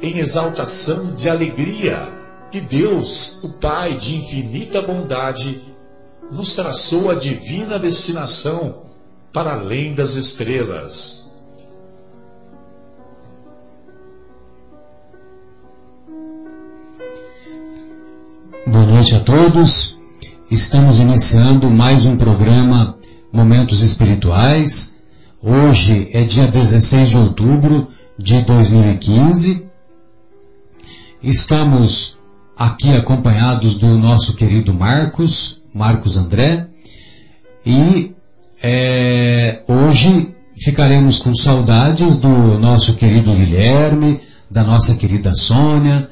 em exaltação de alegria que Deus, o Pai de infinita bondade, nos traçou a divina destinação para além das estrelas. Boa noite a todos. Estamos iniciando mais um programa Momentos Espirituais. Hoje é dia 16 de outubro de 2015 Estamos aqui acompanhados do nosso querido Marcos, Marcos André, e é, hoje ficaremos com saudades do nosso querido Guilherme, da nossa querida Sônia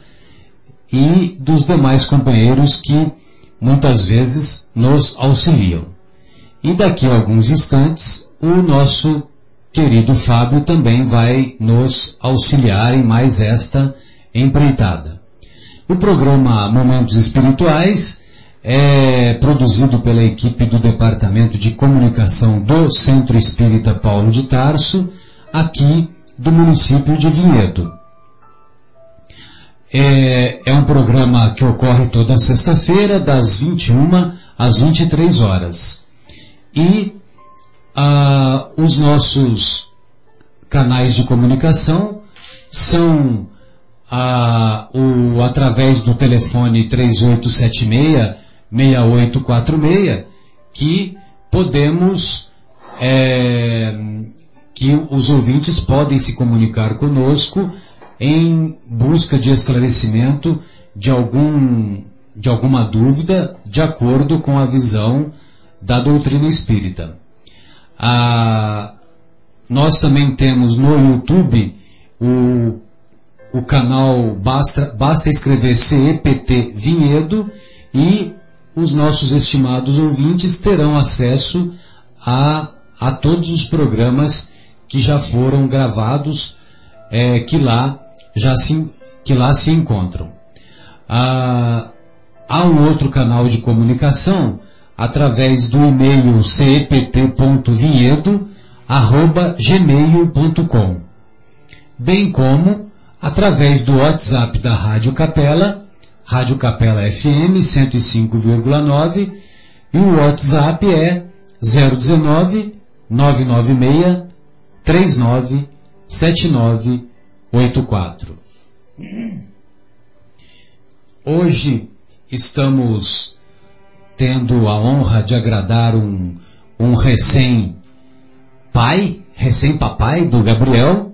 e dos demais companheiros que muitas vezes nos auxiliam. E daqui a alguns instantes, o nosso querido Fábio também vai nos auxiliar em mais esta empreitada. O programa Momentos Espirituais é produzido pela equipe do Departamento de Comunicação do Centro Espírita Paulo de Tarso, aqui do município de Vinhedo. É, é um programa que ocorre toda sexta-feira, das 21 às 23 horas. E ah, os nossos canais de comunicação são a, o, através do telefone 3876-6846 que podemos, é, que os ouvintes podem se comunicar conosco em busca de esclarecimento de algum, de alguma dúvida de acordo com a visão da doutrina espírita. Ah, nós também temos no YouTube o o canal basta, basta escrever CEPT Vinhedo e os nossos estimados ouvintes terão acesso a, a todos os programas que já foram gravados, é, que, lá já se, que lá se encontram. Ah, há um outro canal de comunicação através do e-mail cept.vinhedo.gmail.com bem como através do WhatsApp da Rádio Capela, Rádio Capela FM 105,9 e o WhatsApp é 019 996 39 7984. Hoje estamos tendo a honra de agradar um, um recém-pai, recém-papai do Gabriel,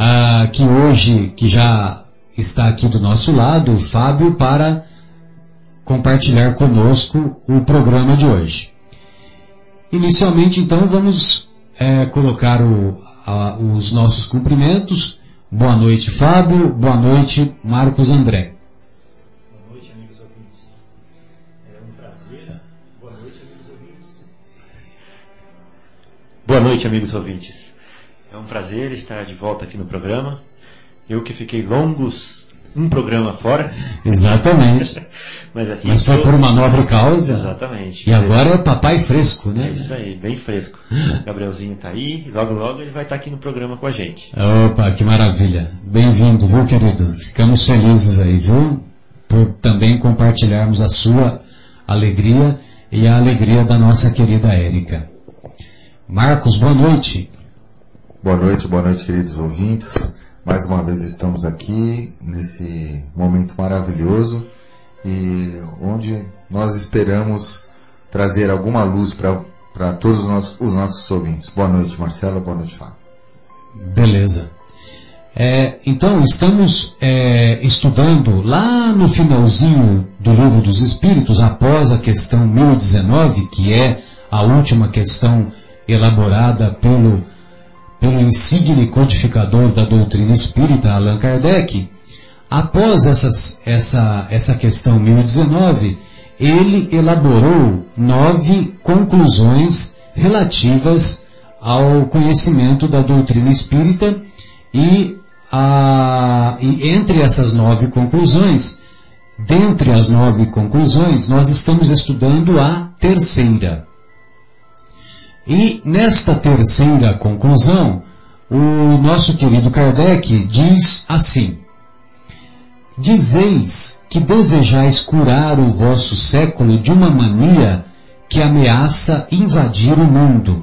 ah, que hoje, que já está aqui do nosso lado, o Fábio, para compartilhar conosco o programa de hoje. Inicialmente, então, vamos é, colocar o, a, os nossos cumprimentos. Boa noite, Fábio. Boa noite, Marcos André. Boa noite, amigos ouvintes. É um prazer. Boa noite, amigos ouvintes. Boa noite, amigos ouvintes. É um prazer estar de volta aqui no programa. Eu que fiquei longos um programa fora. Exatamente. Mas, aqui Mas foi por uma nobre causa. Exatamente. E agora é papai fresco, né? É isso aí, bem fresco. O Gabrielzinho está aí, logo logo ele vai estar aqui no programa com a gente. Opa, que maravilha. Bem-vindo, viu, querido? Ficamos felizes aí, viu? Por também compartilharmos a sua alegria e a alegria da nossa querida Érica. Marcos, boa noite. Boa noite, boa noite, queridos ouvintes. Mais uma vez estamos aqui nesse momento maravilhoso e onde nós esperamos trazer alguma luz para todos os nossos, os nossos ouvintes. Boa noite, Marcelo. Boa noite, Fábio. Beleza. É, então, estamos é, estudando lá no finalzinho do Livro dos Espíritos, após a questão 1019, que é a última questão elaborada pelo, pelo insigne codificador da doutrina espírita, Allan Kardec. Após essas, essa, essa questão 1019, ele elaborou nove conclusões relativas ao conhecimento da doutrina espírita e, a, e entre essas nove conclusões, dentre as nove conclusões, nós estamos estudando a terceira. E nesta terceira conclusão, o nosso querido Kardec diz assim: Dizeis que desejais curar o vosso século de uma mania que ameaça invadir o mundo.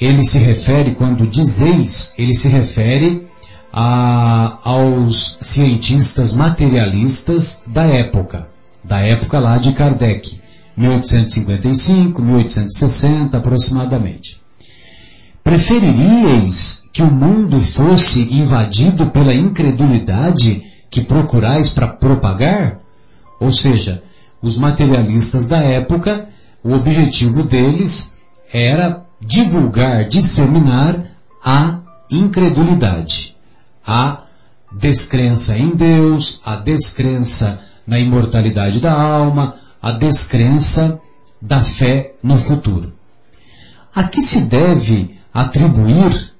Ele se refere, quando dizeis, ele se refere a, aos cientistas materialistas da época, da época lá de Kardec, 1855, 1860 aproximadamente. Preferiríeis que o mundo fosse invadido pela incredulidade que procurais para propagar? Ou seja, os materialistas da época, o objetivo deles era divulgar, disseminar a incredulidade, a descrença em Deus, a descrença na imortalidade da alma, a descrença da fé no futuro. A que se deve atribuir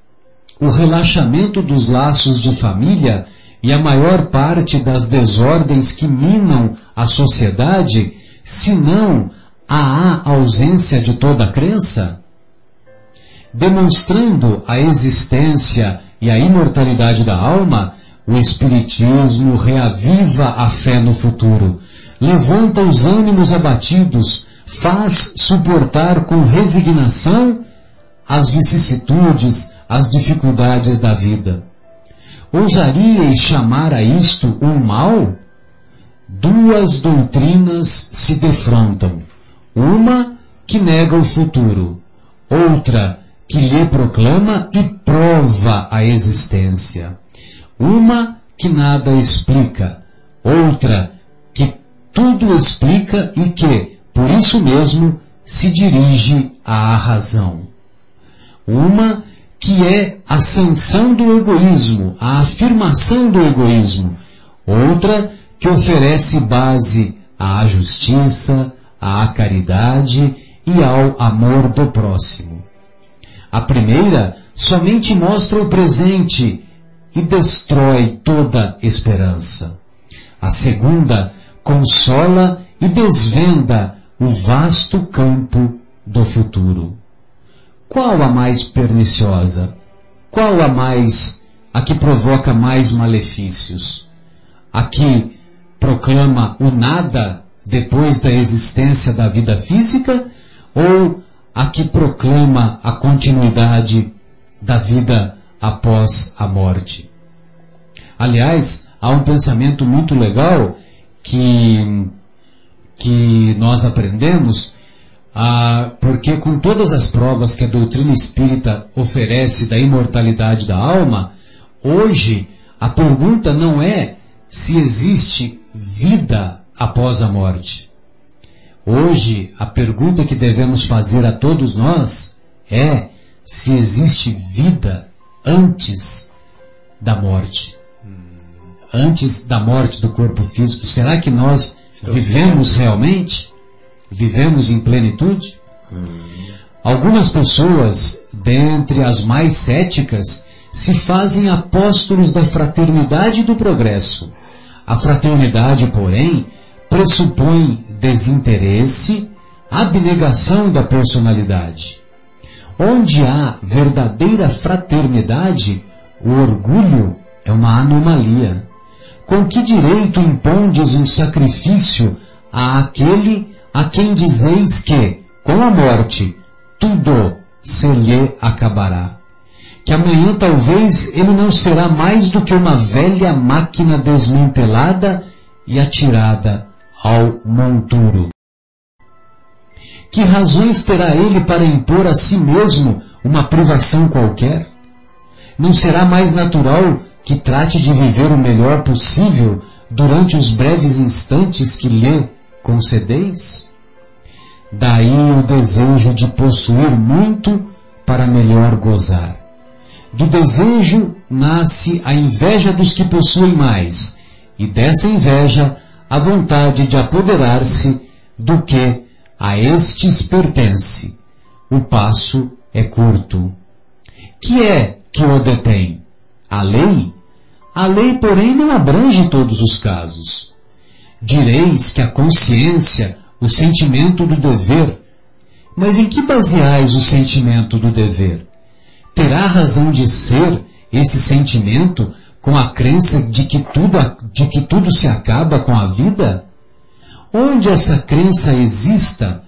o relaxamento dos laços de família e a maior parte das desordens que minam a sociedade, se não a ausência de toda crença? Demonstrando a existência e a imortalidade da alma, o Espiritismo reaviva a fé no futuro, levanta os ânimos abatidos, faz suportar com resignação as vicissitudes, as dificuldades da vida. Ousaríeis chamar a isto um mal? Duas doutrinas se defrontam. Uma que nega o futuro, outra que lhe proclama e prova a existência. Uma que nada explica, outra tudo explica e que, por isso mesmo, se dirige à razão. Uma que é a sanção do egoísmo, a afirmação do egoísmo. Outra que oferece base à justiça, à caridade e ao amor do próximo. A primeira somente mostra o presente e destrói toda esperança. A segunda consola e desvenda o vasto campo do futuro. Qual a mais perniciosa? Qual a mais, a que provoca mais malefícios? A que proclama o nada depois da existência da vida física ou a que proclama a continuidade da vida após a morte? Aliás, há um pensamento muito legal que, que nós aprendemos ah, porque com todas as provas que a doutrina espírita oferece da imortalidade da alma, hoje a pergunta não é se existe vida após a morte. Hoje a pergunta que devemos fazer a todos nós é se existe vida antes da morte. Antes da morte do corpo físico, será que nós vivemos realmente? vivemos em plenitude? Algumas pessoas, dentre as mais céticas, se fazem apóstolos da fraternidade e do progresso. A fraternidade, porém, pressupõe desinteresse, abnegação da personalidade. Onde há verdadeira fraternidade, o orgulho é uma anomalia. Com que direito impondes um sacrifício a aquele a quem dizeis que, com a morte, tudo se lhe acabará. Que amanhã talvez ele não será mais do que uma velha máquina desmantelada e atirada ao monturo. Que razões terá ele para impor a si mesmo uma privação qualquer? Não será mais natural que trate de viver o melhor possível durante os breves instantes que lhe concedeis? Daí o desejo de possuir muito para melhor gozar. Do desejo nasce a inveja dos que possuem mais, e dessa inveja a vontade de apoderar-se do que a estes pertence. O passo é curto. Que é que o detém? A lei? A lei, porém, não abrange todos os casos. Direis que a consciência, o sentimento do dever, mas em que baseais o sentimento do dever? Terá razão de ser esse sentimento com a crença de que tudo, de que tudo se acaba com a vida? Onde essa crença exista,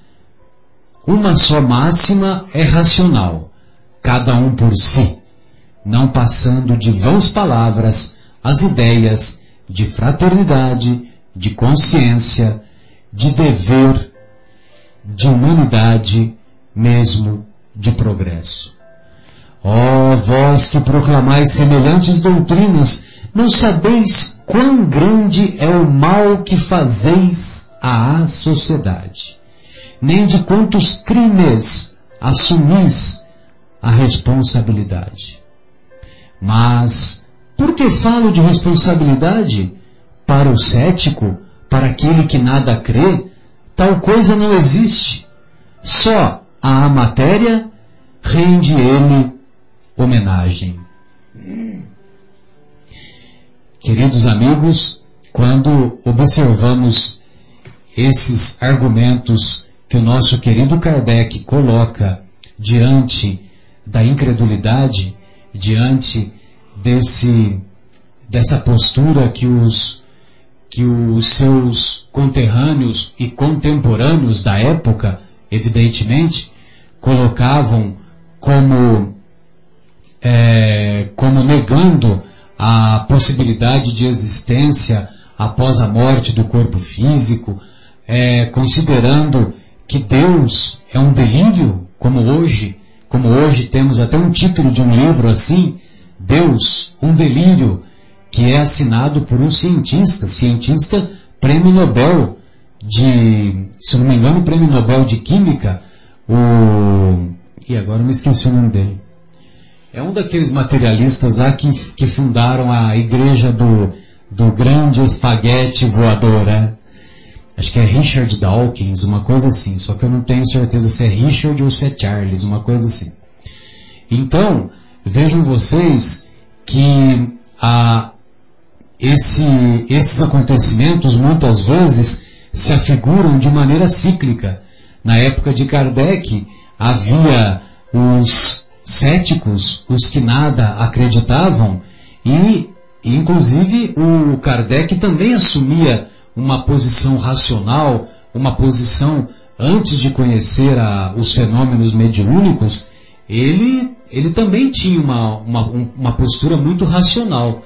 uma só máxima é racional, cada um por si, não passando de vãs palavras as ideias de fraternidade, de consciência, de dever, de humanidade, mesmo de progresso. Ó oh, vós que proclamais semelhantes doutrinas, não sabeis quão grande é o mal que fazeis à sociedade, nem de quantos crimes assumis a responsabilidade. Mas, por que falo de responsabilidade? Para o cético, para aquele que nada crê, tal coisa não existe. Só a matéria rende ele homenagem. Queridos amigos, quando observamos esses argumentos que o nosso querido Kardec coloca diante da incredulidade, diante desse, dessa postura que os, que os seus conterrâneos e contemporâneos da época, evidentemente, colocavam como é, como negando a possibilidade de existência após a morte do corpo físico, é, considerando que Deus é um delírio, como hoje, como hoje temos até um título de um livro assim, Deus, um delírio, que é assinado por um cientista, cientista prêmio Nobel de, se não me engano, prêmio Nobel de Química, o, e agora me esqueci o nome dele. É um daqueles materialistas lá que, que fundaram a igreja do, do grande espaguete voador, né? Acho que é Richard Dawkins, uma coisa assim. Só que eu não tenho certeza se é Richard ou se é Charles, uma coisa assim. Então, vejam vocês que a, esse, esses acontecimentos muitas vezes se afiguram de maneira cíclica. Na época de Kardec, havia os céticos, os que nada acreditavam, e inclusive o Kardec também assumia uma posição racional, uma posição antes de conhecer a, os fenômenos mediúnicos, ele, ele também tinha uma, uma, uma postura muito racional.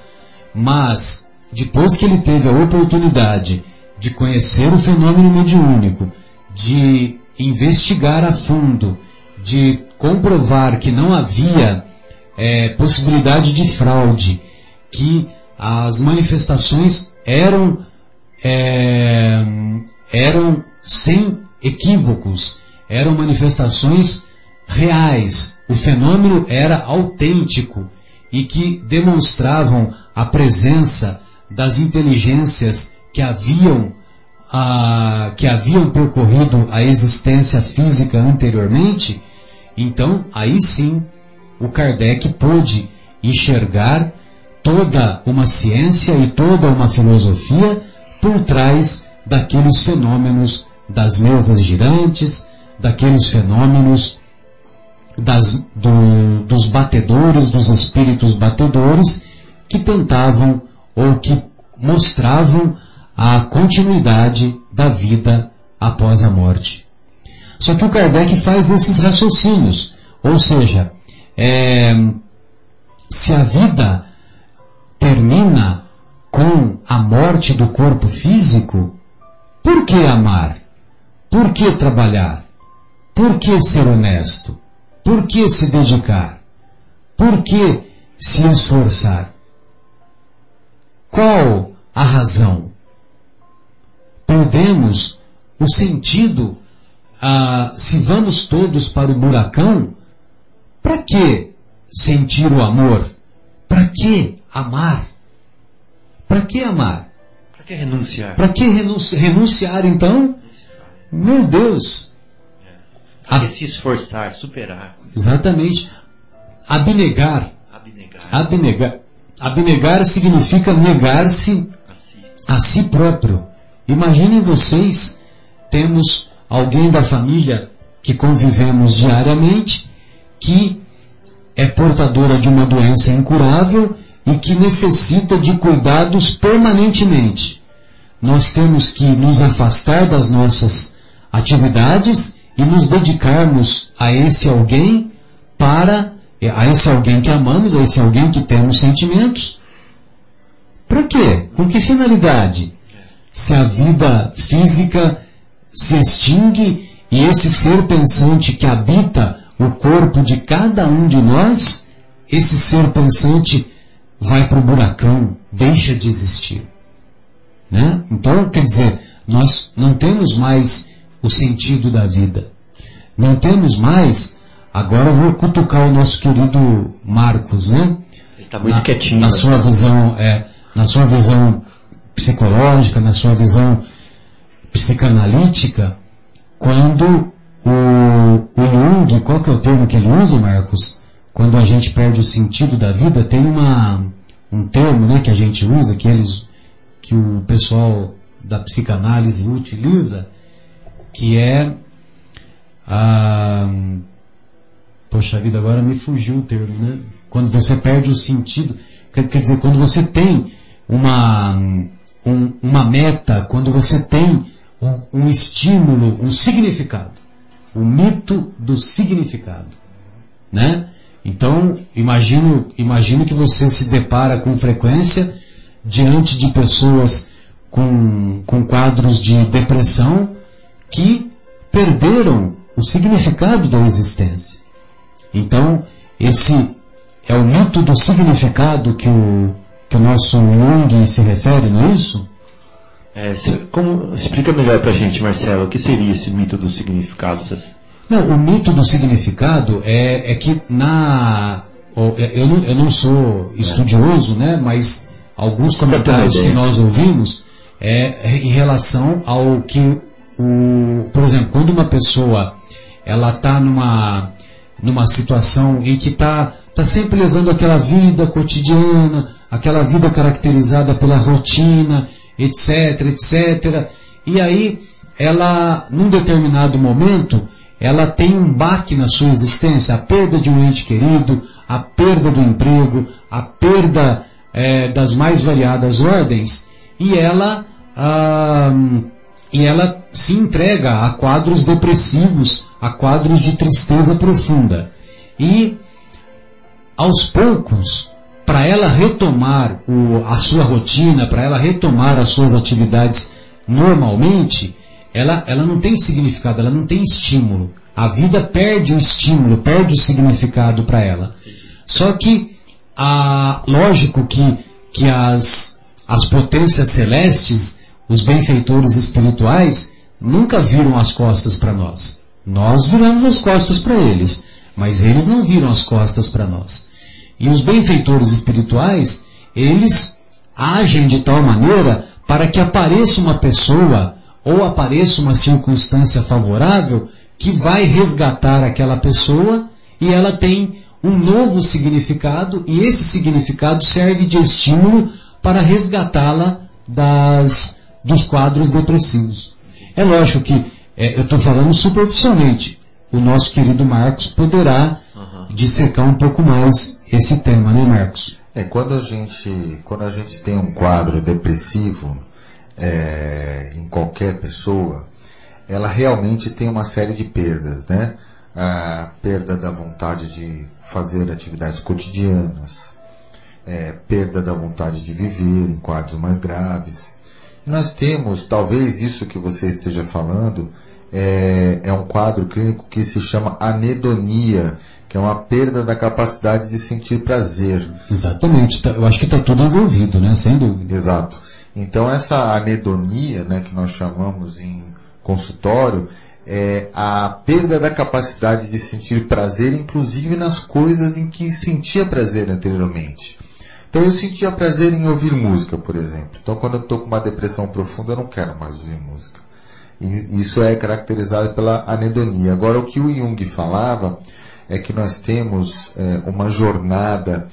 Mas, depois que ele teve a oportunidade de conhecer o fenômeno mediúnico, de investigar a fundo, de comprovar que não havia é, possibilidade de fraude, que as manifestações eram, é, eram sem equívocos, eram manifestações reais, o fenômeno era autêntico e que demonstravam a presença das inteligências que haviam a, que haviam percorrido a existência física anteriormente, então, aí sim, o Kardec pôde enxergar toda uma ciência e toda uma filosofia por trás daqueles fenômenos das mesas girantes, daqueles fenômenos das, do, dos batedores, dos espíritos batedores, que tentavam ou que mostravam a continuidade da vida após a morte. Só que o Kardec faz esses raciocínios. Ou seja, é, se a vida termina com a morte, do corpo físico, por que amar? Por que trabalhar? Por que ser honesto? Por que se dedicar? Por que se esforçar? Qual a razão? Perdemos o sentido, ah, se vamos todos para o buracão, para que sentir o amor? Para que amar? Para que amar? Para que renunciar? Para que renunci renunciar então? Meu Deus! Que se esforçar, superar? Exatamente. Abnegar. Abnegar. Abnegar. Abnegar significa negar-se a si próprio. Imaginem vocês, temos alguém da família que convivemos diariamente que é portadora de uma doença incurável e que necessita de cuidados permanentemente. Nós temos que nos afastar das nossas atividades e nos dedicarmos a esse alguém para, a esse alguém que amamos, a esse alguém que temos sentimentos. Para quê? Com que finalidade? Se a vida física se extingue e esse ser pensante que habita o corpo de cada um de nós, esse ser pensante vai para o buracão, deixa de existir. Né? Então, quer dizer, nós não temos mais o sentido da vida. Não temos mais. Agora eu vou cutucar o nosso querido Marcos, né? Ele está muito na, quietinho. Na né? sua visão, é, na sua visão psicológica, na sua visão psicanalítica, quando o, o Jung, qual que é o termo que ele usa, Marcos? Quando a gente perde o sentido da vida, tem uma, um termo né, que a gente usa, que, eles, que o pessoal da psicanálise utiliza, que é a. Poxa vida, agora me fugiu o termo, né? Quando você perde o sentido. Quer, quer dizer, quando você tem uma, um, uma meta, quando você tem um, um estímulo, um significado. O mito do significado. Né? Então, imagino, imagino que você se depara com frequência diante de pessoas com, com quadros de depressão que perderam o significado da existência. Então, esse é o mito do significado que o, que o nosso Jung se refere, não é isso? É, como, explica melhor pra gente, Marcelo, o que seria esse mito do significado? Não, o mito do significado é, é que na. ó, Eu não, eu não sou estudioso, né? Mas alguns comentários que nós ouvimos é em relação ao que o. Por exemplo, quando uma pessoa ela está numa, numa situação em que está tá sempre levando aquela vida cotidiana, aquela vida caracterizada pela rotina, etc, etc. E aí, ela, num determinado momento, ela tem um baque na sua existência, a perda de um ente querido, a perda do emprego, a perda eh, das mais variadas ordens, e ela, ah, e ela se entrega a quadros depressivos, a quadros de tristeza profunda. E aos poucos, para ela retomar o- a sua rotina, para ela retomar as suas atividades normalmente, ela, ela não tem significado, ela não tem estímulo. A vida perde o estímulo, perde o significado para ela. Só que, a, lógico que, que as, as potências celestes, os benfeitores espirituais, nunca viram as costas para nós. Nós viramos as costas para eles, mas eles não viram as costas para nós. E os benfeitores espirituais, eles agem de tal maneira para que apareça uma pessoa ou apareça uma circunstância favorável que vai resgatar aquela pessoa e ela tem um novo significado e esse significado serve de estímulo para resgatá-la das dos quadros depressivos. É lógico que é, eu estou falando superficialmente. O nosso querido Marcos poderá dissecar um pouco mais esse tema, né, Marcos? É, quando a gente, quando a gente tem um quadro depressivo é, em qualquer pessoa, ela realmente tem uma série de perdas, né? A perda da vontade de fazer atividades cotidianas, é, perda da vontade de viver em quadros mais graves. Nós temos, talvez isso que você esteja falando, é, é um quadro clínico que se chama anedonia, que é uma perda da capacidade de sentir prazer. Exatamente, tá- eu acho que está tudo envolvido, né? Sem dúvida. Exato. Então essa anedonia, né, que nós chamamos em consultório, é a perda da capacidade de sentir prazer, inclusive nas coisas em que sentia prazer anteriormente. Então eu sentia prazer em ouvir música, por exemplo. Então quando eu estou com uma depressão profunda, eu não quero mais ouvir música. E isso é caracterizado pela anedonia. Agora o que o Jung falava é que nós temos é, uma jornada,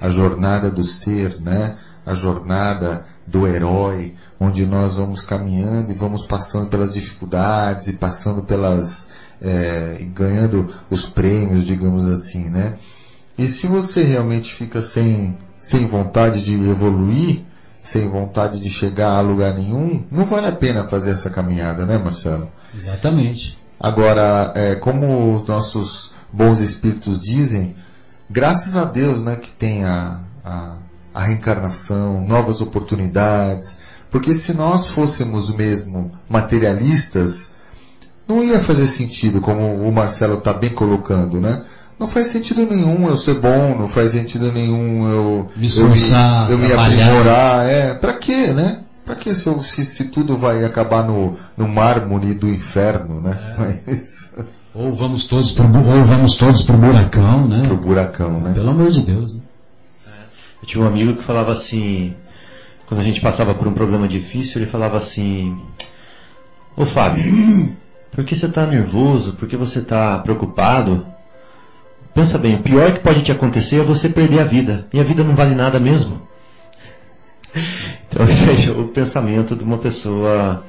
a jornada do ser, né? A jornada do herói, onde nós vamos caminhando e vamos passando pelas dificuldades e passando pelas é, e ganhando os prêmios, digamos assim, né? E se você realmente fica sem sem vontade de evoluir, sem vontade de chegar a lugar nenhum, não vale a pena fazer essa caminhada, né, Marcelo? Exatamente. Agora, é, como os nossos bons espíritos dizem, graças a Deus, né, que tem a, a, a reencarnação, novas oportunidades, porque se nós fôssemos mesmo materialistas, não ia fazer sentido, como o Marcelo está bem colocando, né? Não faz sentido nenhum eu ser bom, não faz sentido nenhum eu Me esforçar, eu me, eu me aprimorar, é, pra quê, né? Pra que se, se, se tudo vai acabar no, no mármore do inferno, né? Mas, Ou vamos todos pro, ou vamos todos pro buracão, né? pro buracão, né? Pelo amor de Deus. Né? Eu tinha um amigo que falava assim, quando a gente passava por um problema difícil, ele falava assim, Ô Fábio, por que você está nervoso? Por que você está preocupado? Pensa bem, o pior que pode te acontecer é você perder a vida. E a vida não vale nada mesmo. Então veja o pensamento de uma pessoa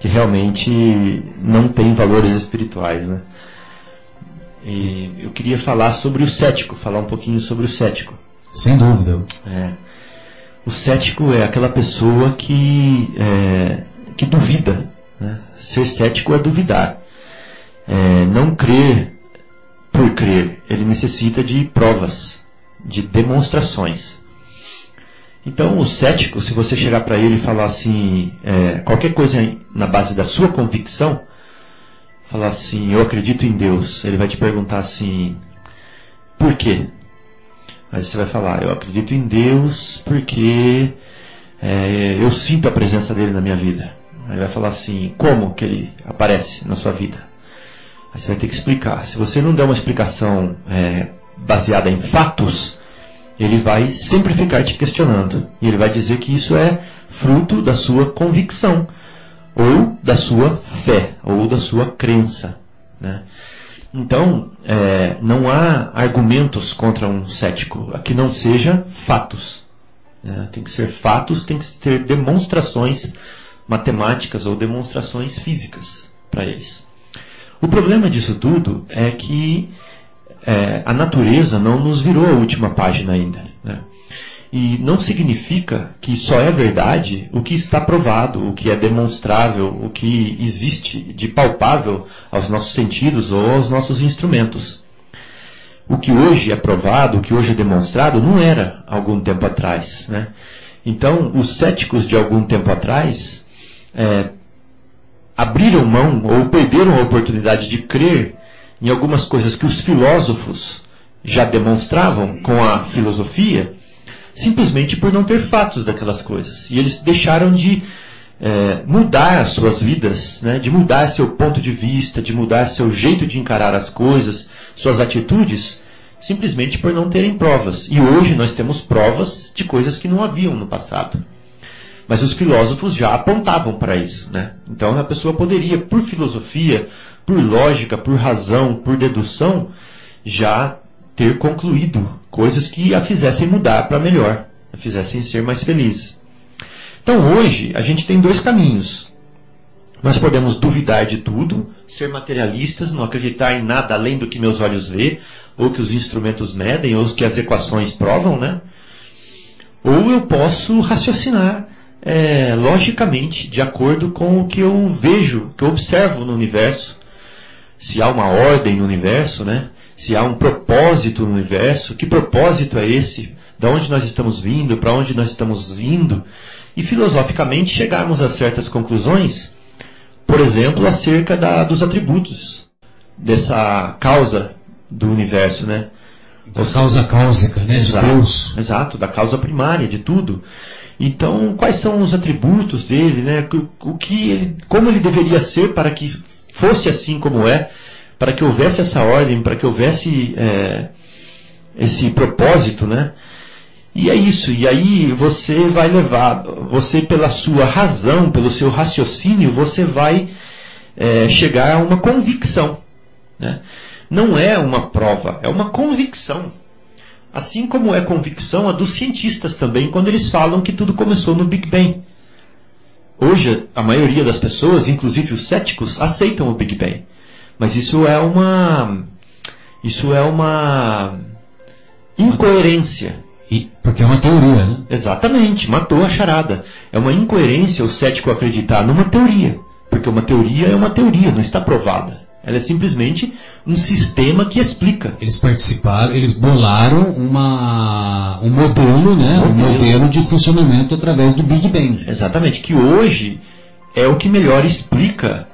que realmente não tem valores espirituais, né? E eu queria falar sobre o cético, falar um pouquinho sobre o cético. Sem dúvida. É. O cético é aquela pessoa que, é, que duvida. né? Ser cético é duvidar. É, não crer por crer. Ele necessita de provas, de demonstrações. Então, o cético, se você chegar para ele e falar assim, é, qualquer coisa na base da sua convicção, falar assim, eu acredito em Deus, ele vai te perguntar assim, por quê? Aí você vai falar, eu acredito em Deus porque é, eu sinto a presença dele na minha vida. Aí vai falar assim, como que ele aparece na sua vida? Você vai ter que explicar. Se você não der uma explicação é, baseada em fatos, ele vai sempre ficar te questionando. E ele vai dizer que isso é fruto da sua convicção, ou da sua fé, ou da sua crença. Né? Então, é, não há argumentos contra um cético, que não seja fatos. né? Tem que ser fatos, tem que ter demonstrações matemáticas ou demonstrações físicas para eles. O problema disso tudo é que é, a natureza não nos virou a última página ainda. né? E não significa que só é verdade o que está provado, o que é demonstrável, o que existe de palpável aos nossos sentidos ou aos nossos instrumentos. O que hoje é provado, o que hoje é demonstrado, não era algum tempo atrás. Né? Então, os céticos de algum tempo atrás é, abriram mão ou perderam a oportunidade de crer em algumas coisas que os filósofos já demonstravam com a filosofia, simplesmente por não ter fatos daquelas coisas. E eles deixaram de é, mudar as suas vidas, né, de mudar seu ponto de vista, de mudar seu jeito de encarar as coisas, suas atitudes, simplesmente por não terem provas. E hoje nós temos provas de coisas que não haviam no passado. Mas os filósofos já apontavam para isso, né? Então a pessoa poderia, por filosofia, por lógica, por razão, por dedução, já ter concluído coisas que a fizessem mudar para melhor, a fizessem ser mais feliz. Então hoje a gente tem dois caminhos. Nós podemos duvidar de tudo, ser materialistas, não acreditar em nada além do que meus olhos vê, ou que os instrumentos medem, ou que as equações provam, né? Ou eu posso raciocinar é, logicamente, de acordo com o que eu vejo, que eu observo no universo. Se há uma ordem no universo, né? Se há um propósito no universo, que propósito é esse da onde nós estamos vindo, para onde nós estamos indo, e filosoficamente chegarmos a certas conclusões, por exemplo, acerca da, dos atributos dessa causa do universo, né? Da causa cáusica, né? Exato, de Deus. exato, da causa primária de tudo. Então, quais são os atributos dele, né? O, que como ele deveria ser para que fosse assim como é, para que houvesse essa ordem, para que houvesse é, esse propósito, né? E é isso. E aí você vai levar, você pela sua razão, pelo seu raciocínio, você vai é, chegar a uma convicção, né? não é uma prova, é uma convicção. Assim como é convicção a dos cientistas também, quando eles falam que tudo começou no Big Bang. Hoje, a maioria das pessoas, inclusive os céticos, aceitam o Big Bang. Mas isso é uma. Isso é uma. incoerência. E, porque é uma teoria, né? Exatamente, matou a charada. É uma incoerência o cético acreditar numa teoria. Porque uma teoria é uma teoria, não está provada. Ela é simplesmente um sistema que explica. Eles participaram, eles bolaram uma, um modelo, né? Um Modelo. modelo de funcionamento através do Big Bang. Exatamente, que hoje é o que melhor explica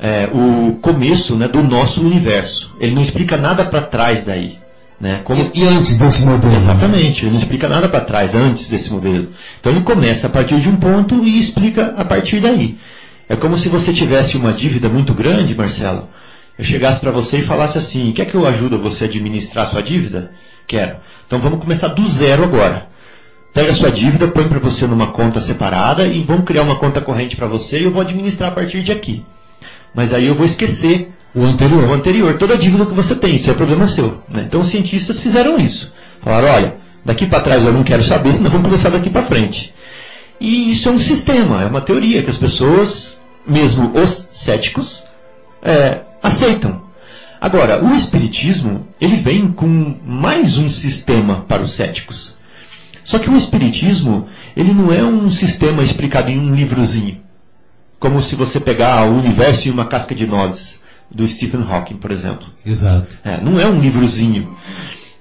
é, o começo né, do nosso universo. Ele não explica nada para trás daí. Né? Como, E, e antes desse modelo? né? Exatamente, ele não explica nada para trás antes desse modelo. Então ele começa a partir de um ponto e explica a partir daí. É como se você tivesse uma dívida muito grande, Marcelo. Eu chegasse para você e falasse assim: quer que eu ajude você a administrar sua dívida? Quero. Então vamos começar do zero agora. Pega a sua dívida, põe para você numa conta separada e vamos criar uma conta corrente para você e eu vou administrar a partir de aqui. Mas aí eu vou esquecer O anterior. o anterior, toda a dívida que você tem, isso é problema seu. né? Então os cientistas fizeram isso. Falaram, olha, daqui para trás eu não quero saber, nós vamos começar daqui para frente. E isso é um sistema, é uma teoria que as pessoas, mesmo os céticos, é, aceitam. Agora, o Espiritismo, ele vem com mais um sistema para os céticos. Só que o Espiritismo, ele não é um sistema explicado em um livrozinho. Como se você pegar o universo em uma casca de nozes, do Stephen Hawking, por exemplo. Exato. É, não é um livrozinho.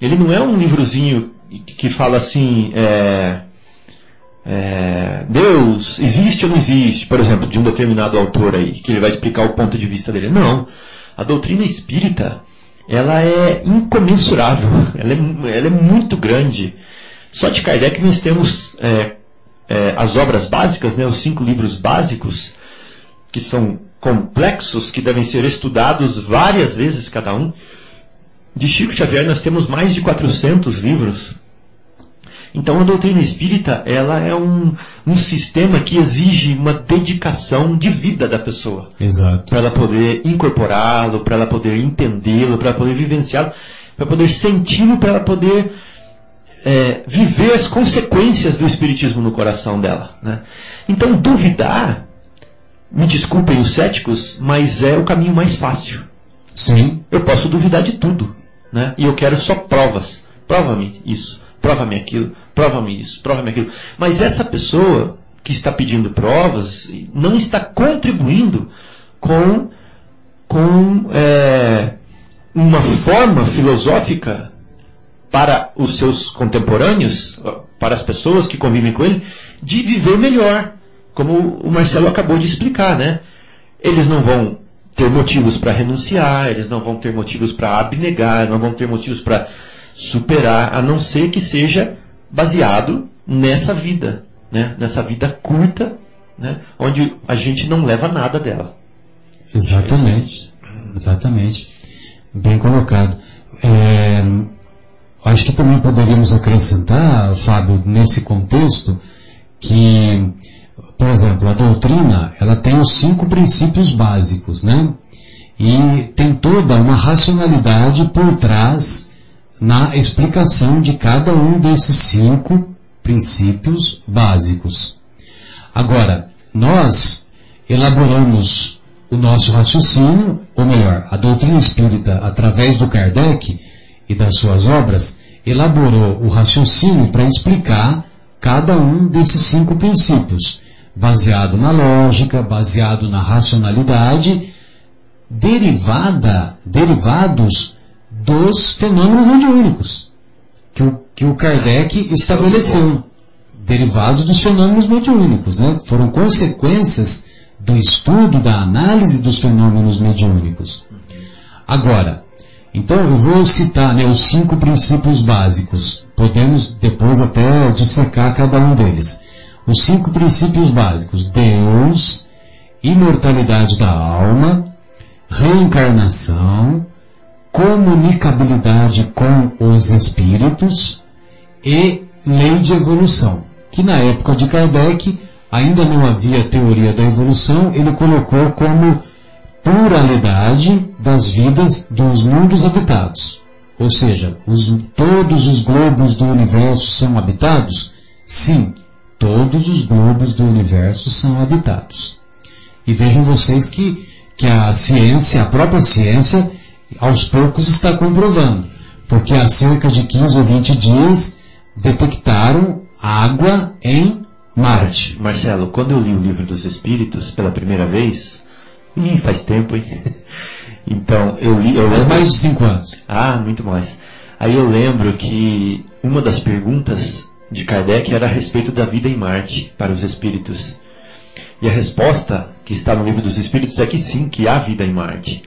Ele não é um livrozinho que fala assim, é, é, Deus existe ou não existe, por exemplo, de um determinado autor aí, que ele vai explicar o ponto de vista dele. Não. A doutrina espírita, ela é incomensurável, ela é, ela é muito grande. Só de Kardec nós temos é, é, as obras básicas, né, os cinco livros básicos, que são complexos, que devem ser estudados várias vezes cada um. De Chico Xavier nós temos mais de 400 livros. Então a doutrina espírita, ela é um, um sistema que exige uma dedicação de vida da pessoa. Exato. Para ela poder incorporá-lo, para ela poder entendê-lo, para ela poder vivenciá-lo, para poder senti-lo, para ela poder é, viver as consequências do espiritismo no coração dela. Né? Então duvidar, me desculpem os céticos, mas é o caminho mais fácil. Sim. Eu posso duvidar de tudo, né? E eu quero só provas. Prova-me isso, prova-me aquilo, prova-me isso, prova-me aquilo. Mas essa pessoa que está pedindo provas não está contribuindo com, com é, uma forma filosófica para os seus contemporâneos, para as pessoas que convivem com ele, de viver melhor, como o Marcelo acabou de explicar, né? Eles não vão ter motivos para renunciar, eles não vão ter motivos para abnegar, não vão ter motivos para superar, a não ser que seja baseado nessa vida, né? nessa vida curta, né? onde a gente não leva nada dela. Exatamente. Exatamente. Bem colocado. É, acho que também poderíamos acrescentar, Fábio, nesse contexto, que, por exemplo, a doutrina, ela tem os cinco princípios básicos, né? E tem toda uma racionalidade por trás na explicação de cada um desses cinco princípios básicos. Agora, nós elaboramos o nosso raciocínio, ou melhor, a doutrina espírita, através do Kardec e das suas obras, elaborou o raciocínio para explicar cada um desses cinco princípios, baseado na lógica, baseado na racionalidade, derivada, derivados dos fenômenos mediúnicos. que o, que o Kardec estabeleceu, derivados dos fenômenos mediúnicos, né? Foram consequências do estudo, da análise dos fenômenos mediúnicos. Agora, então eu vou citar né, os cinco princípios básicos. Podemos depois até dissecar cada um deles. Os cinco princípios básicos: Deus, imortalidade da alma, reencarnação, comunicabilidade com os espíritos e lei de evolução. Que na época de Kardec ainda não havia teoria da evolução, ele colocou como pluralidade das vidas dos mundos habitados. Ou seja, os, todos os globos do universo são habitados? Sim, todos os globos do universo são habitados. E vejam vocês que, que a ciência, a própria ciência, aos poucos está comprovando. Porque há cerca de 15 ou 20 dias detectaram água em Marte. Marcelo, quando eu li o livro dos Espíritos pela primeira vez, ih, faz tempo, hein? Então, eu li. Eu lembro... mais de 5 anos. Ah, muito mais. Aí eu lembro que uma das perguntas de Kardec era a respeito da vida em Marte para os espíritos. E a resposta que está no livro dos espíritos é que sim, que há vida em Marte.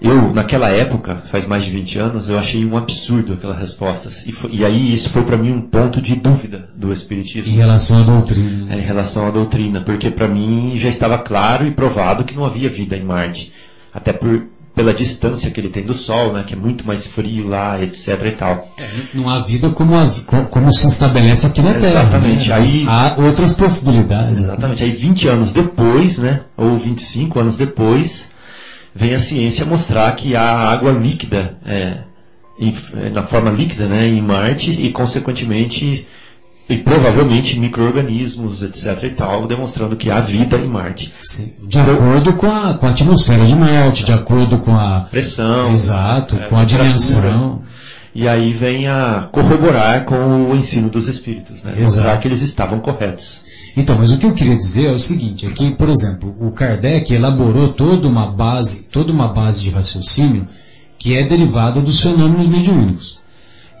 Eu, naquela época, faz mais de 20 anos, eu achei um absurdo aquelas respostas. E, foi, e aí isso foi para mim um ponto de dúvida do Espiritismo. Em relação à doutrina. É, em relação à doutrina, porque para mim já estava claro e provado que não havia vida em Marte. Até por, pela distância que ele tem do Sol, né, que é muito mais frio lá, etc e tal. É, não há vida como, a, como se estabelece aqui na Terra. Exatamente. Né? Aí, há outras possibilidades. Exatamente. Aí 20 anos depois, né, ou 25 anos depois, vem a ciência mostrar que há água líquida, é, em, na forma líquida, né, em Marte e consequentemente e provavelmente micro-organismos, etc e tal, demonstrando que há vida em Marte. Sim. De acordo com a, com a atmosfera de Marte, de acordo com a pressão, exato, é, com a dimensão. E aí vem a corroborar com o ensino dos espíritos, né? Mostrar que eles estavam corretos. Então, mas o que eu queria dizer é o seguinte, é que, por exemplo, o Kardec elaborou toda uma base, toda uma base de raciocínio que é derivada dos fenômenos mediúnicos.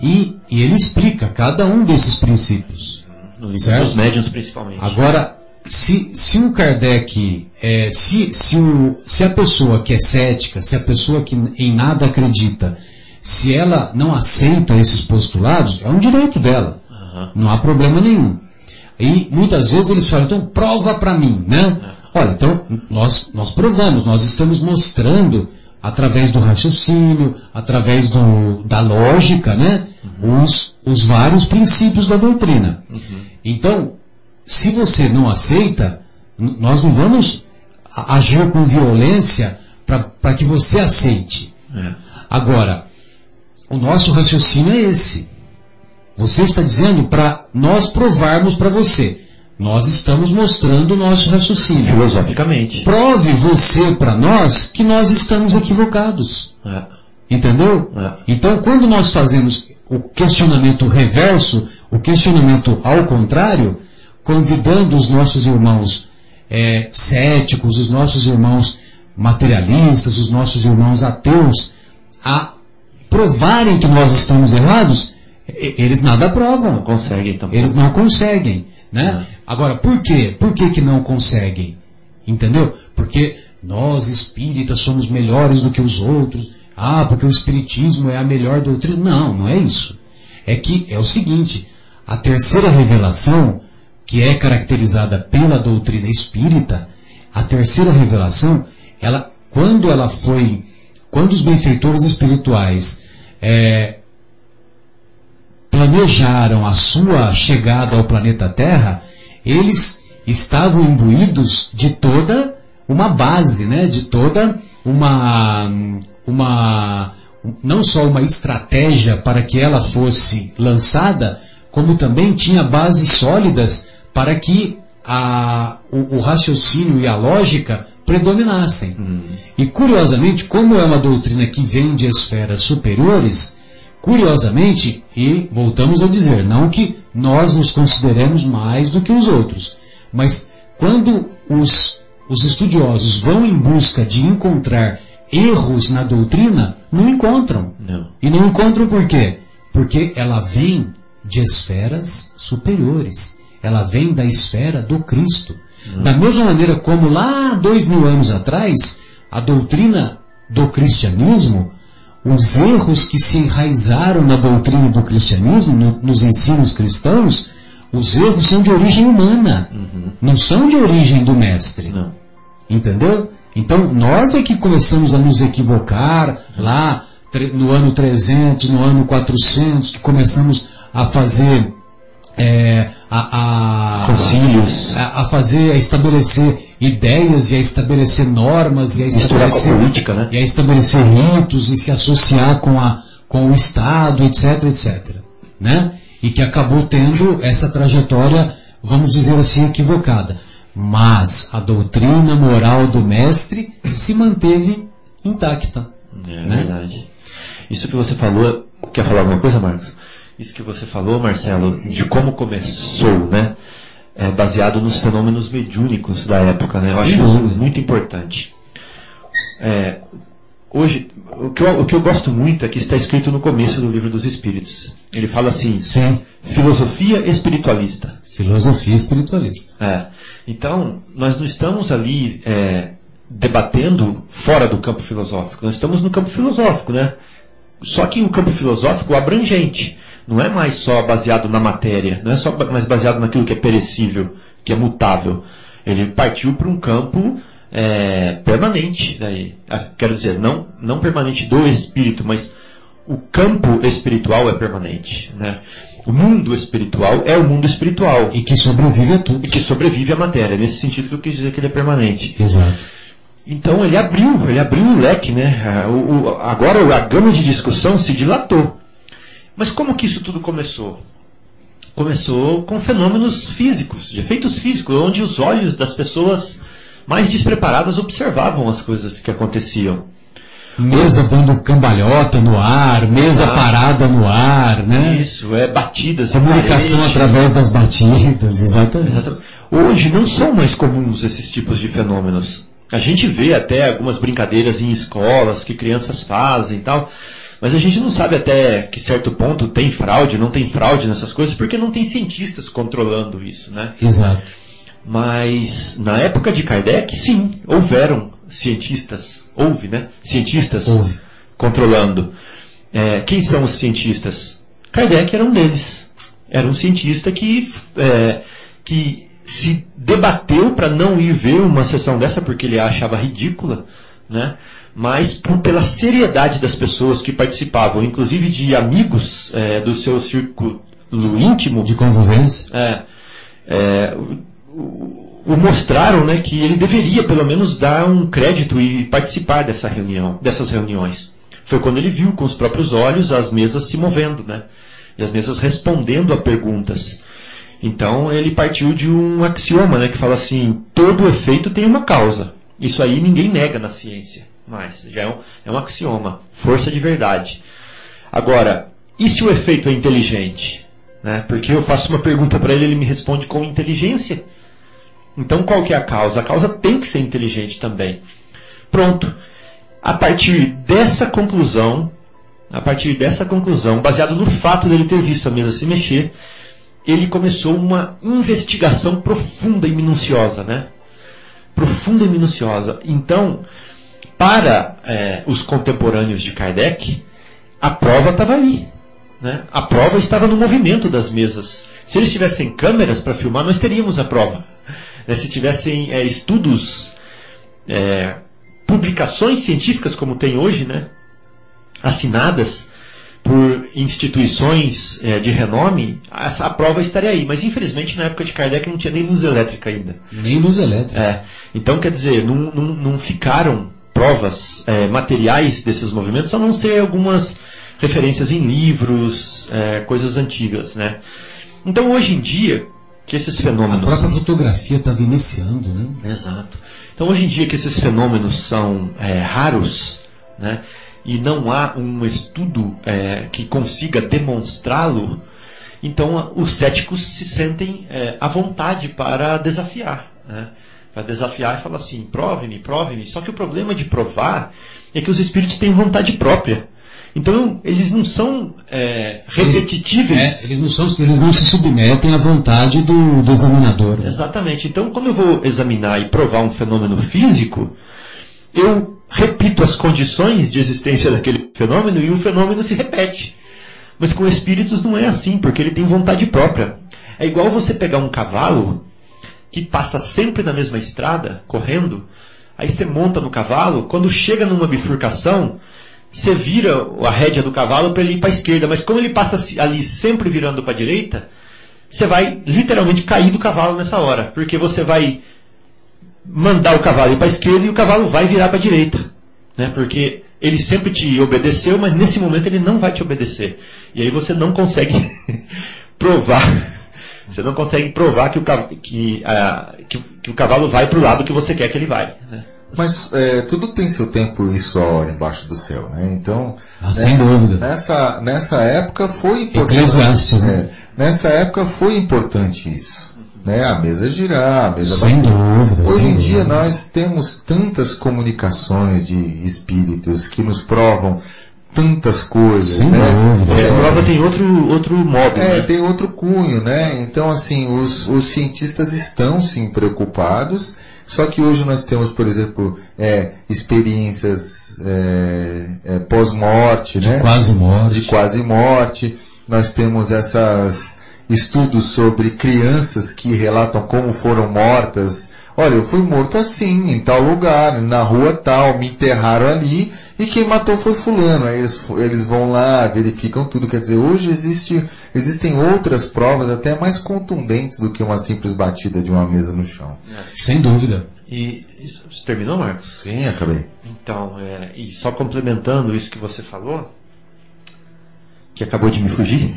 E, e ele explica cada um desses princípios. No certo? dos médiuns principalmente. Agora, se, se o Kardec, é, se, se, o, se a pessoa que é cética, se a pessoa que em nada acredita, se ela não aceita esses postulados, é um direito dela. Uhum. Não há problema nenhum. E muitas vezes eles falam, então prova para mim, né? Olha, então nós, nós provamos, nós estamos mostrando através do raciocínio, através do, da lógica, né? Os, os vários princípios da doutrina. Então, se você não aceita, nós não vamos agir com violência para que você aceite. É. Agora, o nosso raciocínio é esse. Você está dizendo para nós provarmos para você. Nós estamos mostrando o nosso raciocínio. Filosoficamente. Prove você para nós que nós estamos equivocados. É. Entendeu? É. Então, quando nós fazemos o questionamento reverso, o questionamento ao contrário, convidando os nossos irmãos é, céticos, os nossos irmãos materialistas, os nossos irmãos ateus, a provarem que nós estamos errados, eles nada provam. Não conseguem também. Eles não conseguem, né? É. Agora, por quê? Por que que não conseguem? Entendeu? Porque nós espíritas somos melhores do que os outros. Ah, porque o espiritismo é a melhor doutrina. Não, não é isso. É que é o seguinte, a terceira revelação, que é caracterizada pela doutrina espírita, a terceira revelação, ela, quando ela foi, quando os benfeitores espirituais é, planejaram a sua chegada ao planeta Terra, eles estavam imbuídos de toda uma base, né? de toda uma, uma, não só uma estratégia para que ela fosse lançada, como também tinha bases sólidas para que a, o, o raciocínio e a lógica predominassem. Hum. E curiosamente, como é uma doutrina que vem de esferas superiores, Curiosamente, e voltamos a dizer, não que nós nos consideremos mais do que os outros, mas quando os, os estudiosos vão em busca de encontrar erros na doutrina, não encontram. Não. E não encontram por quê? Porque ela vem de esferas superiores. Ela vem da esfera do Cristo. Da mesma maneira como lá dois mil anos atrás, a doutrina do cristianismo, os erros que se enraizaram na doutrina do cristianismo, no- nos ensinos cristãos, os erros são de origem humana, não são de origem do mestre. Não. Entendeu? Então, nós é que começamos a nos equivocar lá no ano 300, no ano 400, que começamos a fazer é, a, a, a, a fazer, a estabelecer ideias e a estabelecer normas e a estabelecer política, né? e a estabelecer ritos e se associar com, a, com o Estado, etc, etc. Né? E que acabou tendo essa trajetória, vamos dizer assim, equivocada. Mas a doutrina moral do mestre se manteve intacta. É né? verdade. Isso que você falou, quer falar alguma coisa, Marcos? Isso que você falou, Marcelo, de como começou, né? É baseado nos fenômenos mediúnicos da época, né? Eu Sem acho isso muito importante. É, hoje, o que, eu, o que eu gosto muito é que está escrito no começo do livro dos Espíritos. Ele fala assim, Sim. filosofia espiritualista. Filosofia espiritualista. É. Então, nós não estamos ali é, debatendo fora do campo filosófico, nós estamos no campo filosófico, né? Só que o campo filosófico abrangente, não é mais só baseado na matéria, não é só mais baseado naquilo que é perecível, que é mutável. Ele partiu para um campo é, permanente, daí. Ah, quero dizer, não, não permanente do espírito, mas o campo espiritual é permanente, né? O mundo espiritual é o mundo espiritual E que sobrevive a tudo. e que sobrevive à matéria. Nesse sentido que eu quis dizer que ele é permanente. Exato. Então ele abriu, ele abriu o leque, né? O- o- agora a gama de discussão se dilatou. Mas como que isso tudo começou? Começou com fenômenos físicos, de efeitos físicos, onde os olhos das pessoas mais despreparadas observavam as coisas que aconteciam. Mesa dando cambalhota no ar, mesa Exato. parada no ar, né? Isso, é batidas. Comunicação parede. através das batidas. Exatamente. Hoje não são mais comuns esses tipos de fenômenos. A gente vê até algumas brincadeiras em escolas que crianças fazem e tal, mas a gente não sabe até que certo ponto tem fraude, não tem fraude nessas coisas, porque não tem cientistas controlando isso, né? Exato. Mas na época de Kardec, sim, houveram cientistas, houve, né? Cientistas Houve. controlando. É, quem são os cientistas? Kardec era um deles. Era um cientista que, é, que se debateu para não ir ver uma sessão dessa porque ele a achava ridícula, né? Mas por- pela seriedade das pessoas que participavam, inclusive de amigos é, do seu círculo íntimo, De convivência. é, é, o, o- mostraram né, que ele deveria pelo menos dar um crédito e participar dessa reunião, dessas reuniões. Foi quando ele viu com os próprios olhos as mesas se movendo, né? E as mesas respondendo a perguntas. Então ele partiu de um axioma, né, que fala assim, todo efeito tem uma causa. Isso aí ninguém nega na ciência, mas já é um, é um axioma, força de verdade. Agora, e se o efeito é inteligente? Né? Porque eu faço uma pergunta para ele, ele me responde com inteligência. Então qual que é a causa? A causa tem que ser inteligente também. Pronto. A partir dessa conclusão, a partir dessa conclusão, baseado no fato dele ter visto a mesa se mexer, ele começou uma investigação profunda e minuciosa, né? Profunda e minuciosa. Então, para eh, os contemporâneos de Kardec, a prova estava ali. Né? A prova estava no movimento das mesas. Se eles tivessem câmeras para filmar, nós teríamos a prova. Né? Se tivessem eh, estudos, eh, publicações científicas como tem hoje, né? assinadas por instituições eh, de renome, essa, a prova estaria aí. Mas infelizmente na época de Kardec não tinha nem luz elétrica ainda. Nem luz elétrica. É, então quer dizer, não, não, não ficaram provas é, materiais desses movimentos, a não ser algumas referências em livros, é, coisas antigas, né? Então hoje em dia, que esses A fenômenos... própria fotografia estava iniciando, né? Exato. Então hoje em dia que esses fenômenos são é, raros, né? E não há um estudo é, que consiga demonstrá-lo, então a- os céticos se sentem é, à vontade para desafiar, né? Para desafiar e falar assim, prove-me, prove-me. Só que o problema de provar é que os espíritos têm vontade própria. Então, eles não são é, repetitíveis. É, eles, não são, eles não se submetem à vontade do, do examinador. Exatamente. Então, quando eu vou examinar e provar um fenômeno físico, eu repito as condições de existência daquele fenômeno e o fenômeno se repete. Mas com espíritos não é assim, porque ele tem vontade própria. É igual você pegar um cavalo que passa sempre na mesma estrada, correndo, aí você monta no cavalo, quando chega numa bifurcação, você vira a rédea do cavalo para ele ir para a esquerda, mas como ele passa ali sempre virando para a direita, você vai literalmente cair do cavalo nessa hora, porque você vai mandar o cavalo ir para a esquerda e o cavalo vai virar para a direita, né? Porque ele sempre te obedeceu, mas nesse momento ele não vai te obedecer. E aí você não consegue provar, você não consegue provar que o, que, uh, que, que o cavalo vai para o lado que você quer que ele vai. Né? Mas é, tudo tem seu tempo e sua hora embaixo do céu, né? Então, ah, sem dúvida. Nessa, nessa época foi importante. Eclesiastes, né? É, nessa época foi importante isso. Né? A mesa girar, a mesa Sem bater. dúvida. Hoje sem em dia dúvida. nós temos tantas comunicações de espíritos que nos provam tantas coisas, Sem né? Essa sem prova tem outro, outro modo, É, né? tem outro cunho, né? Então, assim, os, os cientistas estão sim preocupados, só que hoje nós temos, por exemplo, é, experiências é, é, pós-morte, né? Quase morte. De quase morte. Nós temos essas estudos sobre crianças que relatam como foram mortas. Olha, eu fui morto assim, em tal lugar, na rua tal, me enterraram ali, e quem matou foi fulano. Aí eles, eles vão lá, verificam tudo. Quer dizer, hoje existe, existem outras provas até mais contundentes do que uma simples batida de uma mesa no chão. Sem dúvida. E, e- você terminou, Marcos? Sim, acabei. Então, é, e só complementando isso que você falou, que acabou de me fugir,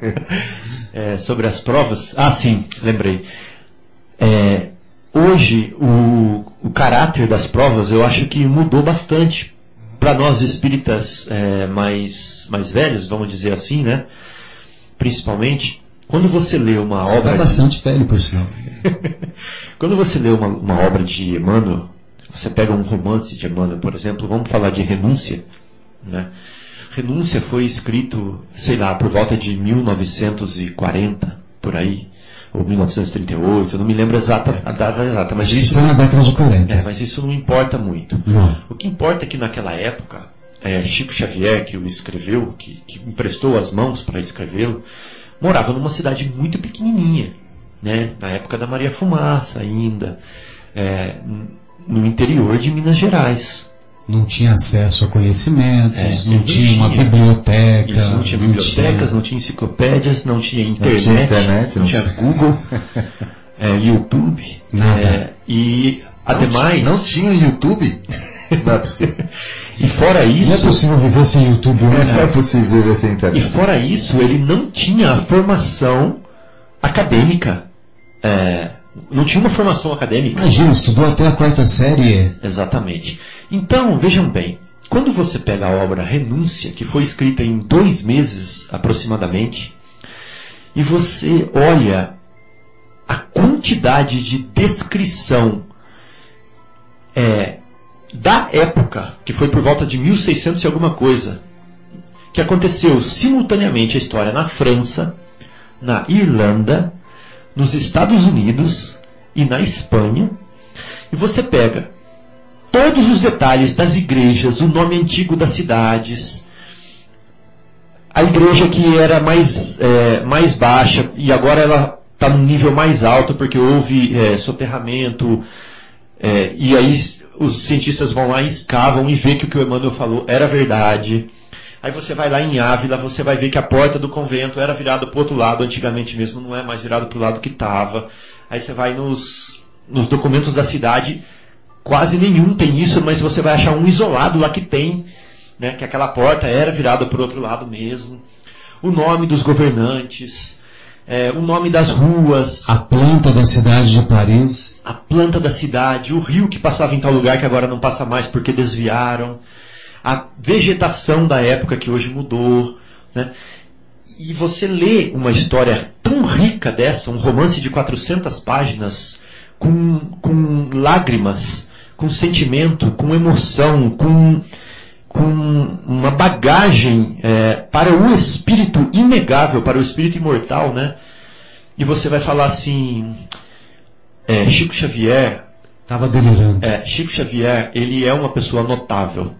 é, sobre as provas. Ah, sim, lembrei. É, hoje, o, o caráter das provas eu acho que mudou bastante. Para nós espíritas é, mais, mais velhos, vamos dizer assim, né? Principalmente, quando você lê uma Você obra. tá de- bastante velho, por sinal. quando você lê uma, uma obra de Emmanuel, você pega um romance de Emmanuel, por exemplo, vamos falar de Renúncia, né? Renúncia foi escrito, sei lá, por volta de 1940, por aí, ou 1938, eu não me lembro exata, a data exata, mas Isso isso, foi na década de 40. é, mas isso não importa muito. Não. O que importa é que naquela época, é, Chico Xavier, que o escreveu, que, que emprestou as mãos para escrevê-lo, morava numa cidade muito pequenininha, né? Na época da Maria Fumaça ainda, é, no interior de Minas Gerais. Não tinha acesso a conhecimentos, É, não não tinha uma tinha. biblioteca. Isso, não tinha bibliotecas, não tinha enciclopédias, não tinha internet, tinha internet, não não tinha tinha- Google, é, YouTube, Nada. é, e ademais, Não tinha YouTube? Não é possível. e fora Não é isso, possível viver sem YouTube hoje. Não é possível ver sem E internet. fora isso, ele não tinha a formação acadêmica. É, não tinha uma formação acadêmica. Imagina, estudou até a quarta série. Exatamente. Então, vejam bem, quando você pega a obra Renúncia, que foi escrita em dois meses aproximadamente, e você olha a quantidade de descrição é, da época, que foi por volta de 1600 e alguma coisa, que aconteceu simultaneamente a história na França, na Irlanda, nos Estados Unidos e na Espanha, e você pega todos os detalhes das igrejas, o nome antigo das cidades, a igreja que era mais, é, mais baixa e agora ela está num nível mais alto porque houve é, soterramento é, e aí os cientistas vão lá escavam e vê que o que o Emmanuel falou era verdade. Aí você vai lá em Ávila, você vai ver que a porta do convento era virada para o outro lado, antigamente mesmo não é mais virada para o lado que estava. Aí você vai nos, nos documentos da cidade, quase nenhum tem isso, mas você vai achar um isolado lá que tem, né, que aquela porta era virada para o outro lado mesmo. O nome dos governantes, é, o nome das ruas, A planta da cidade de Paris. a planta da cidade, o rio que passava em tal lugar que agora não passa mais porque desviaram, a vegetação da época que hoje mudou, né? E você lê uma história tão rica dessa, um romance de 400 páginas, com, com lágrimas, com sentimento, com emoção, com, com uma bagagem é, para o espírito inegável, para o espírito imortal, né? E você vai falar assim, é, Chico Xavier, Tava delirando. é, Chico Xavier, ele é uma pessoa notável,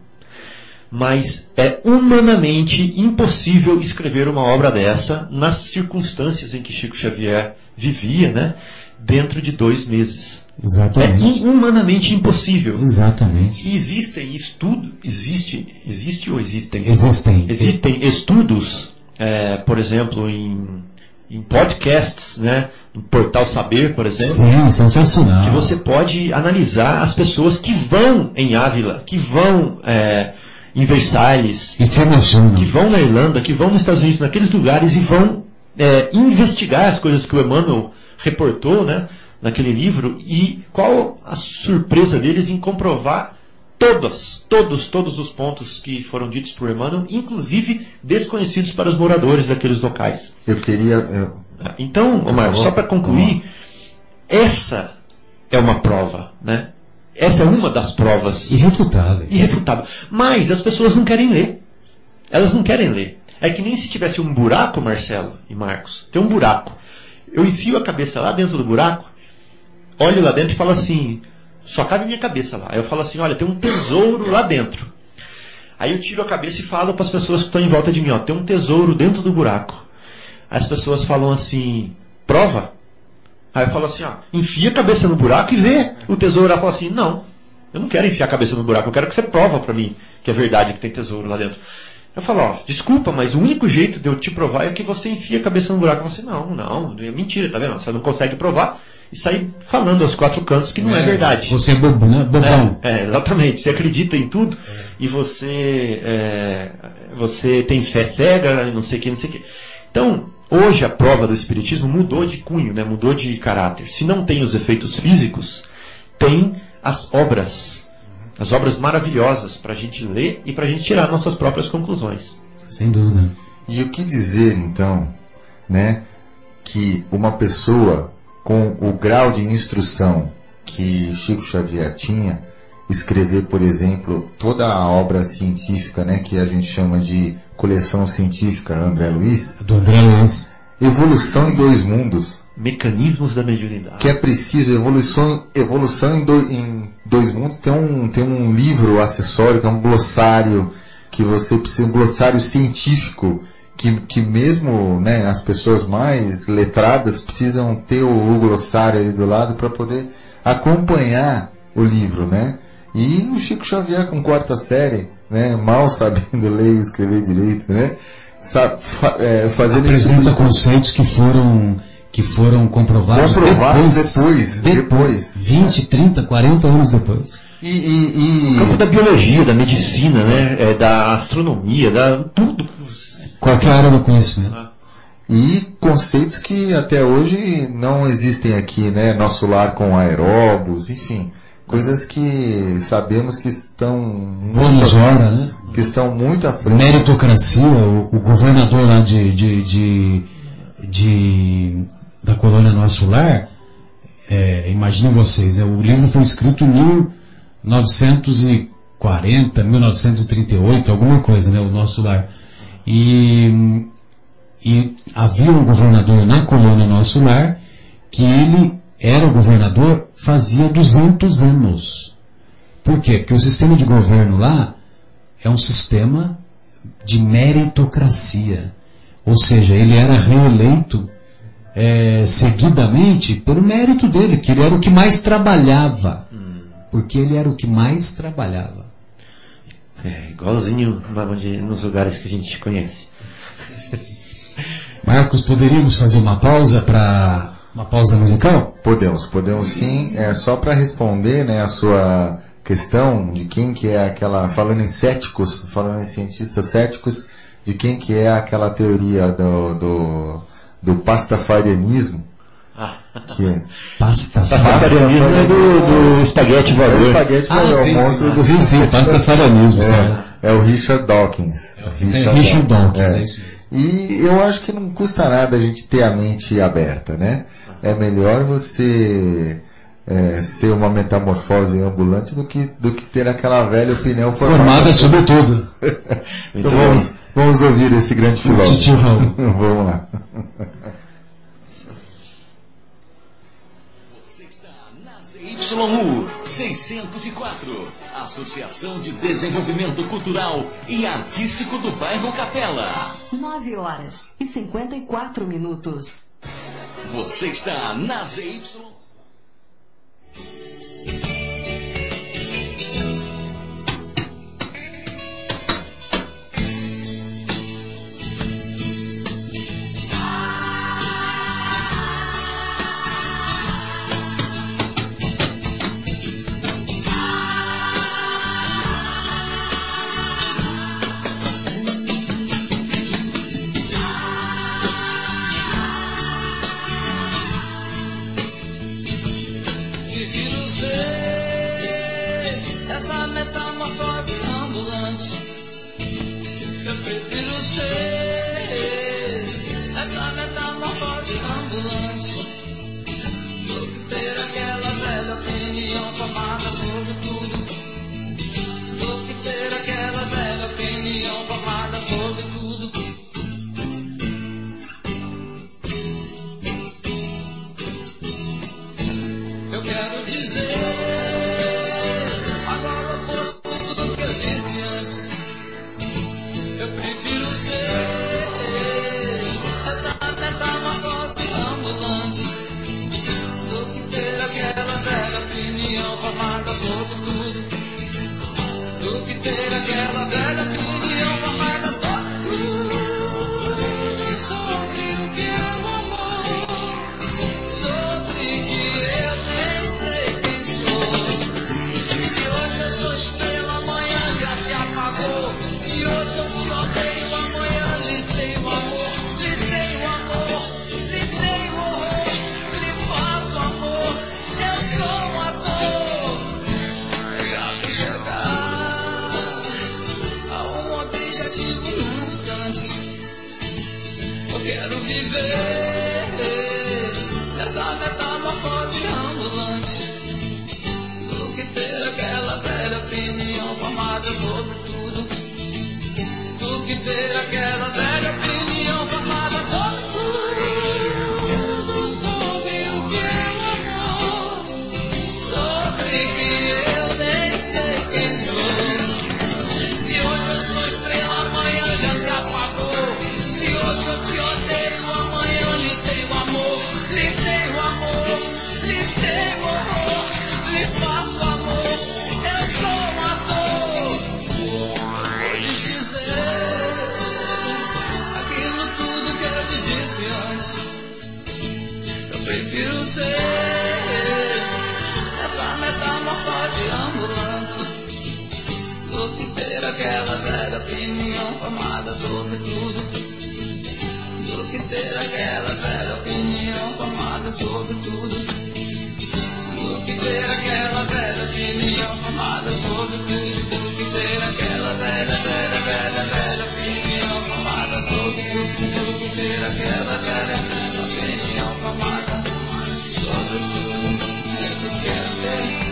mas é humanamente impossível escrever uma obra dessa nas circunstâncias em que Chico Xavier vivia, né? Dentro de dois meses. É Exatamente. humanamente impossível. Exatamente. Existem estudos, existe, existe ou existem? Existem. Existem estudos, é, por exemplo, em, em podcasts, né? No Portal Saber, por exemplo, Sim, sensacional. que você pode analisar as pessoas que vão em Ávila, que vão é, em Versalhes, E se emociona. que vão na Irlanda, que vão nos Estados Unidos, naqueles lugares e vão é, investigar as coisas que o Emmanuel reportou, né, naquele livro e qual a surpresa deles em comprovar todos, todos, todos os pontos que foram ditos por Emmanuel, inclusive desconhecidos para os moradores daqueles locais. Eu queria. eu- Então, Omar, só para concluir, essa é uma prova, né? Essa é uma das provas Irrefutável. irrefutável. Mas as pessoas não querem ler. Elas não querem ler. É que nem se tivesse um buraco, Marcelo e Marcos. Tem um buraco. Eu enfio a cabeça lá dentro do buraco, olho lá dentro e falo assim, só cabe minha cabeça lá. Aí eu falo assim, olha, tem um tesouro lá dentro. Aí eu tiro a cabeça e falo para as pessoas que estão em volta de mim, ó, tem um tesouro dentro do buraco. As pessoas falam assim, prova? Aí eu falo assim, ó, enfia a cabeça no buraco e vê o tesouro. Ela fala assim, não, eu não quero enfiar a cabeça no buraco, eu quero que você prova para mim que é verdade que tem tesouro lá dentro. Eu falo, ó, desculpa, mas o único jeito de eu te provar é que você enfia a cabeça no buraco. Você, não, não, é mentira, tá vendo? Você não consegue provar e sair falando aos quatro cantos que não é, verdade. Você é bobo, né? Bobão. É, é, exatamente. Você acredita em tudo e você, é, você tem fé cega, não sei o que, não sei o que. Então, hoje a prova do Espiritismo mudou de cunho, né? mudou de caráter. Se não tem os efeitos físicos, tem as obras. As obras maravilhosas para a gente ler e para a gente tirar nossas próprias conclusões. Sem dúvida. E o que dizer então, né, que uma pessoa com o grau de instrução que Chico Xavier tinha, escrever, por exemplo, toda a obra científica, né, que a gente chama de coleção científica André Luiz, Do André Luiz. Evolução em Dois Mundos, Mecanismos da mediunidade. que é preciso evolução, evolução em, do- em dois mundos. Tem um, tem um livro acessório que é um glossário que você precisa, um glossário científico que, que mesmo né, as pessoas mais letradas precisam ter o, o glossário ali do lado para poder acompanhar o livro, né? E o Chico Xavier com quarta série, né, mal sabendo ler e escrever direito, né? Sabe, fa- é, fazendo tipo Apresenta de conceitos que foram, que foram comprovados, Comprovados depois, depois, depois. 20, 30, 40 anos depois. E, e, No campo e da biologia, da medicina, né? É, da astronomia, da tudo. Qualquer área do conhecimento. E conceitos que até hoje não existem aqui, né? Nosso lar com aeróbos, enfim. Coisas que sabemos que estão Bônus hora, né? que estão muito à frente. Meritocracia, o, o governador lá de, de, de, de- da colônia Nosso Lar, é, imaginem vocês, é, o livro foi escrito em 1940, 1938, alguma coisa, né? O Nosso Lar. E, e havia um governador na colônia Nosso Lar que ele era o governador fazia 200 anos. Por quê? Porque o sistema de governo lá é um sistema de meritocracia. Ou seja, ele era reeleito é, seguidamente pelo mérito dele, que ele era o que mais trabalhava. Porque ele era o que mais trabalhava. É, igualzinho onde, nos lugares que a gente conhece. Marcos, poderíamos fazer uma pausa para uma pausa musical? Podemos, podemos sim. É só para responder, né, a sua questão de quem que é aquela falando em céticos, falando em cientistas céticos, de quem que é aquela teoria do do, do pastafarianismo, que é Pasta Pastafarianismo é do, do espaguete É o voador. espaguete Ah, é o sim, monstro sim, do sim, sim, pastafarianismo. É, é o Richard Dawkins. É, Richard Dawkins, é isso mesmo. E eu acho que não custa nada a gente ter a mente aberta, né? É melhor você é, ser uma metamorfose ambulante do que, do que ter aquela velha opinião Formada formada. sobre tudo. então vamos, vamos ouvir esse grande filósofo. Raul. vamos lá. ZYU 604, Associação de Desenvolvimento Cultural e Artístico do Bairro Capela. 9 horas e 54 minutos. Você está na ZY. Quero prefiro ser essa metamorfose ambulante que ter aquela velha opinião formada sobre tudo. Do que ter aquela velha opinião formada sobre tudo. Do que ter aquela velha opinião formada sobre tudo. Do que ter aquela velha, velha, velha, velha opinião formada sobre tudo. Do que ter aquela velha, sobre tudo. Eu quero ter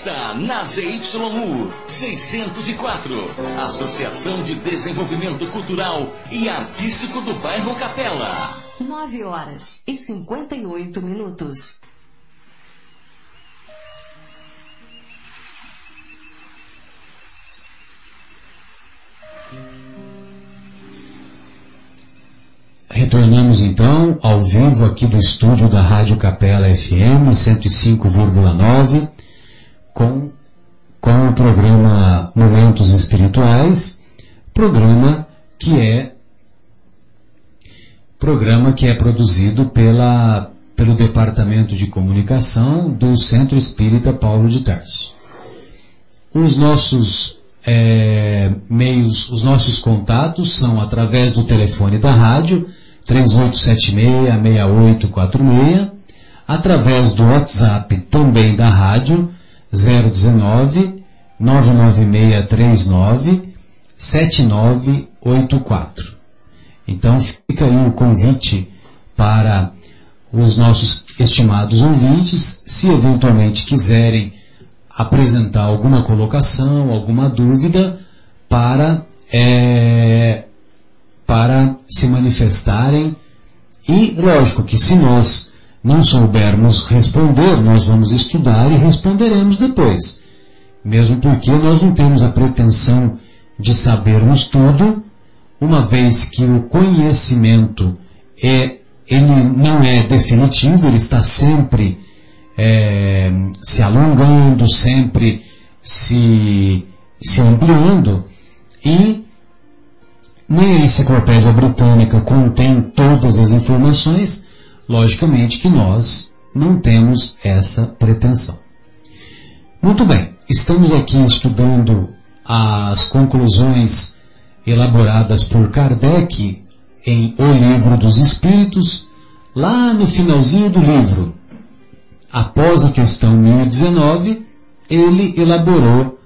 está na ZYU 604, Associação de Desenvolvimento Cultural e Artístico do Bairro Capela. 9 horas e 58 minutos. Retornamos então ao vivo aqui do estúdio da Rádio Capela FM 105,9 com, com o programa Momentos Espirituais, programa que é programa que é produzido pela, pelo Departamento de Comunicação do Centro Espírita Paulo de Tarso. os nossos é, meios, os nossos contatos são através do telefone da rádio 3876-6846, através do WhatsApp também da rádio 019 99639 7984. Então fica aí o convite para os nossos estimados ouvintes, se eventualmente quiserem apresentar alguma colocação, alguma dúvida, para, é, para se manifestarem. E, lógico, que se nós não soubermos responder, nós vamos estudar e responderemos depois. Mesmo porque nós não temos a pretensão de sabermos tudo, uma vez que o conhecimento é, ele não é definitivo, ele está sempre é, se alongando, sempre se, se ampliando, e nem a enciclopédia britânica contém todas as informações, logicamente que nós não temos essa pretensão. Muito bem, estamos aqui estudando as conclusões elaboradas por Kardec em O Livro dos Espíritos, lá no finalzinho do livro, após a questão 1019, ele elaborou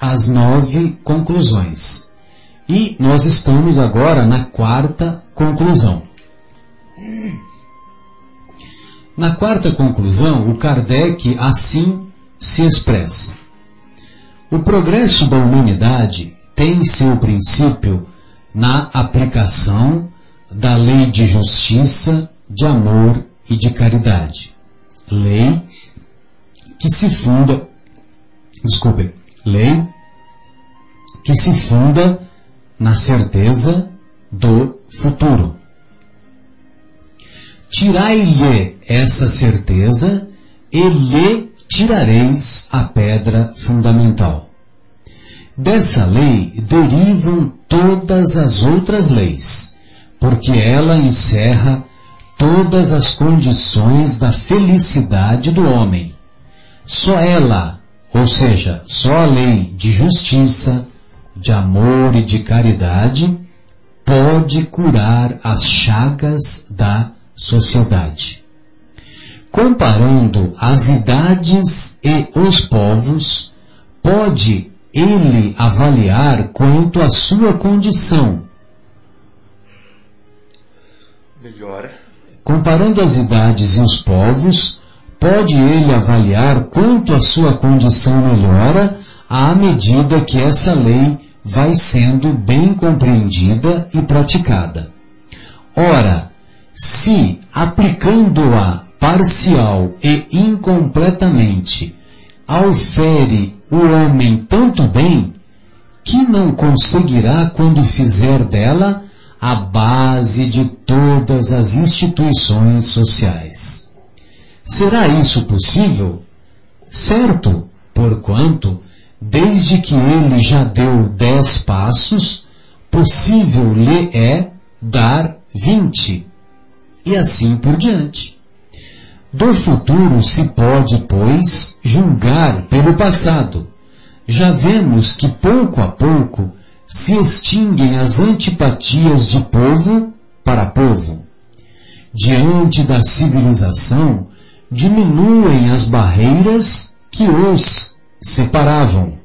as nove conclusões. E nós estamos agora na quarta conclusão. Na quarta conclusão, o Kardec assim se expressa. O progresso da humanidade tem seu princípio na aplicação da lei de justiça, de amor e de caridade. Lei que se funda, desculpe, lei que se funda na certeza do futuro. Tirai-lhe essa certeza e lhe tirareis a pedra fundamental. Dessa lei derivam todas as outras leis, porque ela encerra todas as condições da felicidade do homem. Só ela, ou seja, só a lei de justiça, de amor e de caridade, pode curar as chagas da sociedade. Comparando as idades e os povos, pode ele avaliar quanto à sua condição. Comparando as idades e os povos, pode ele avaliar quanto a sua condição melhora à medida que essa lei vai sendo bem compreendida e praticada. Ora, se aplicando-a parcial e incompletamente aufere o homem tanto bem que não conseguirá quando fizer dela a base de todas as instituições sociais. Será isso possível? Certo, porquanto, desde que ele já deu dez passos, possível lhe é dar vinte, e assim por diante. Do futuro se pode, pois, julgar pelo passado. Já vemos que pouco a pouco se extinguem as antipatias de povo para povo. Diante da civilização, diminuem as barreiras que os separavam.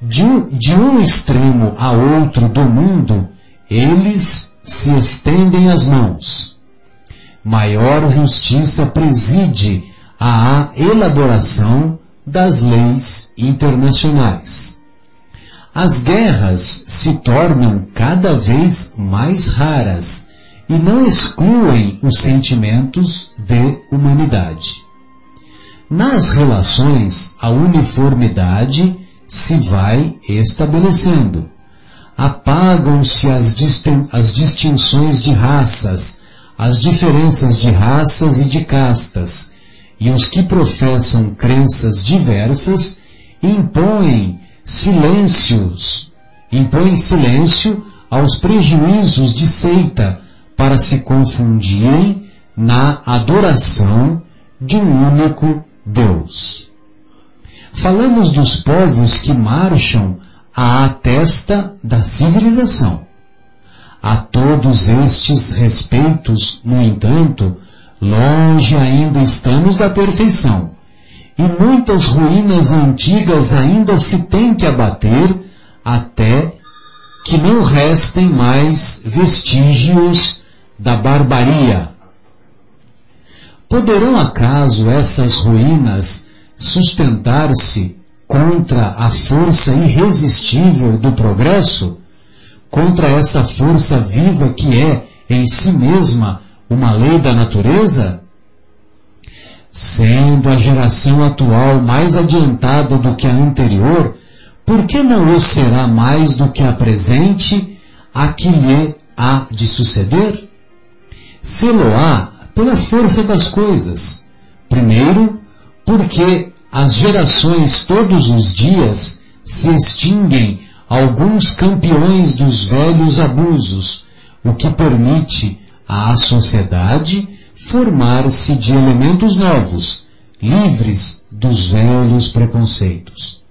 De um, de um extremo a outro do mundo, eles se estendem as mãos. Maior justiça preside à elaboração das leis internacionais. As guerras se tornam cada vez mais raras e não excluem os sentimentos de humanidade. Nas relações, a uniformidade se vai estabelecendo. Apagam-se as, as distinções de raças, as diferenças de raças e de castas, e os que professam crenças diversas impõem silêncios, impõem silêncio aos prejuízos de seita para se confundirem na adoração de um único Deus. Falamos dos povos que marcham à testa da civilização. A todos estes respeitos, no entanto, longe ainda estamos da perfeição, e muitas ruínas antigas ainda se tem que abater até que não restem mais vestígios da barbaria. Poderão acaso essas ruínas sustentar-se contra a força irresistível do progresso? Contra essa força viva que é, em si mesma, uma lei da natureza? Sendo a geração atual mais adiantada do que a anterior, por que não o será mais do que a presente, a que lhe há de suceder? Sê-lo-á pela força das coisas. Primeiro, porque as gerações todos os dias se extinguem alguns campeões dos velhos abusos, o que permite à sociedade formar-se de elementos novos, livres dos velhos preconceitos.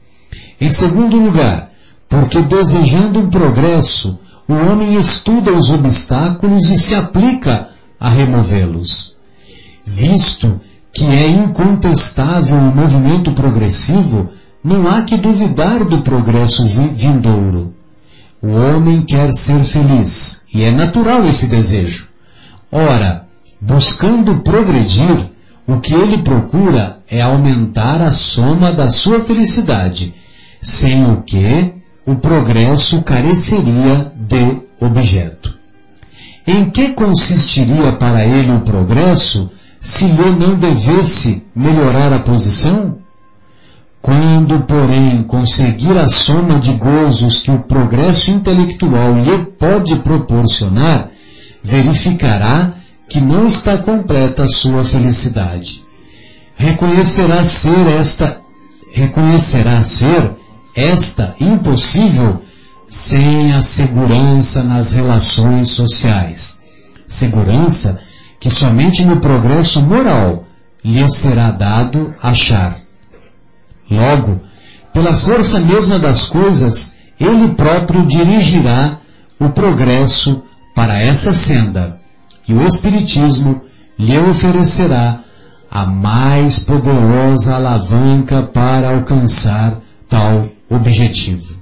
Em segundo lugar, porque desejando um progresso, o homem estuda os obstáculos e se aplica a removê-los. Visto que é incontestável o movimento progressivo, não há que duvidar do progresso vi- vindouro. O homem quer ser feliz, e é natural esse desejo. Ora, buscando progredir, o que ele procura é aumentar a soma da sua felicidade, sem o que o progresso careceria de objeto. Em que consistiria para ele o progresso se lhe não devesse melhorar a posição? Quando, porém, conseguir a soma de gozos que o progresso intelectual lhe pode proporcionar, verificará que não está completa a sua felicidade. Reconhecerá ser esta, reconhecerá ser esta impossível sem a segurança nas relações sociais. Segurança que somente no progresso moral lhe será dado achar. Logo, pela força mesma das coisas, ele próprio dirigirá o progresso para essa senda, e o Espiritismo lhe oferecerá a mais poderosa alavanca para alcançar tal objetivo.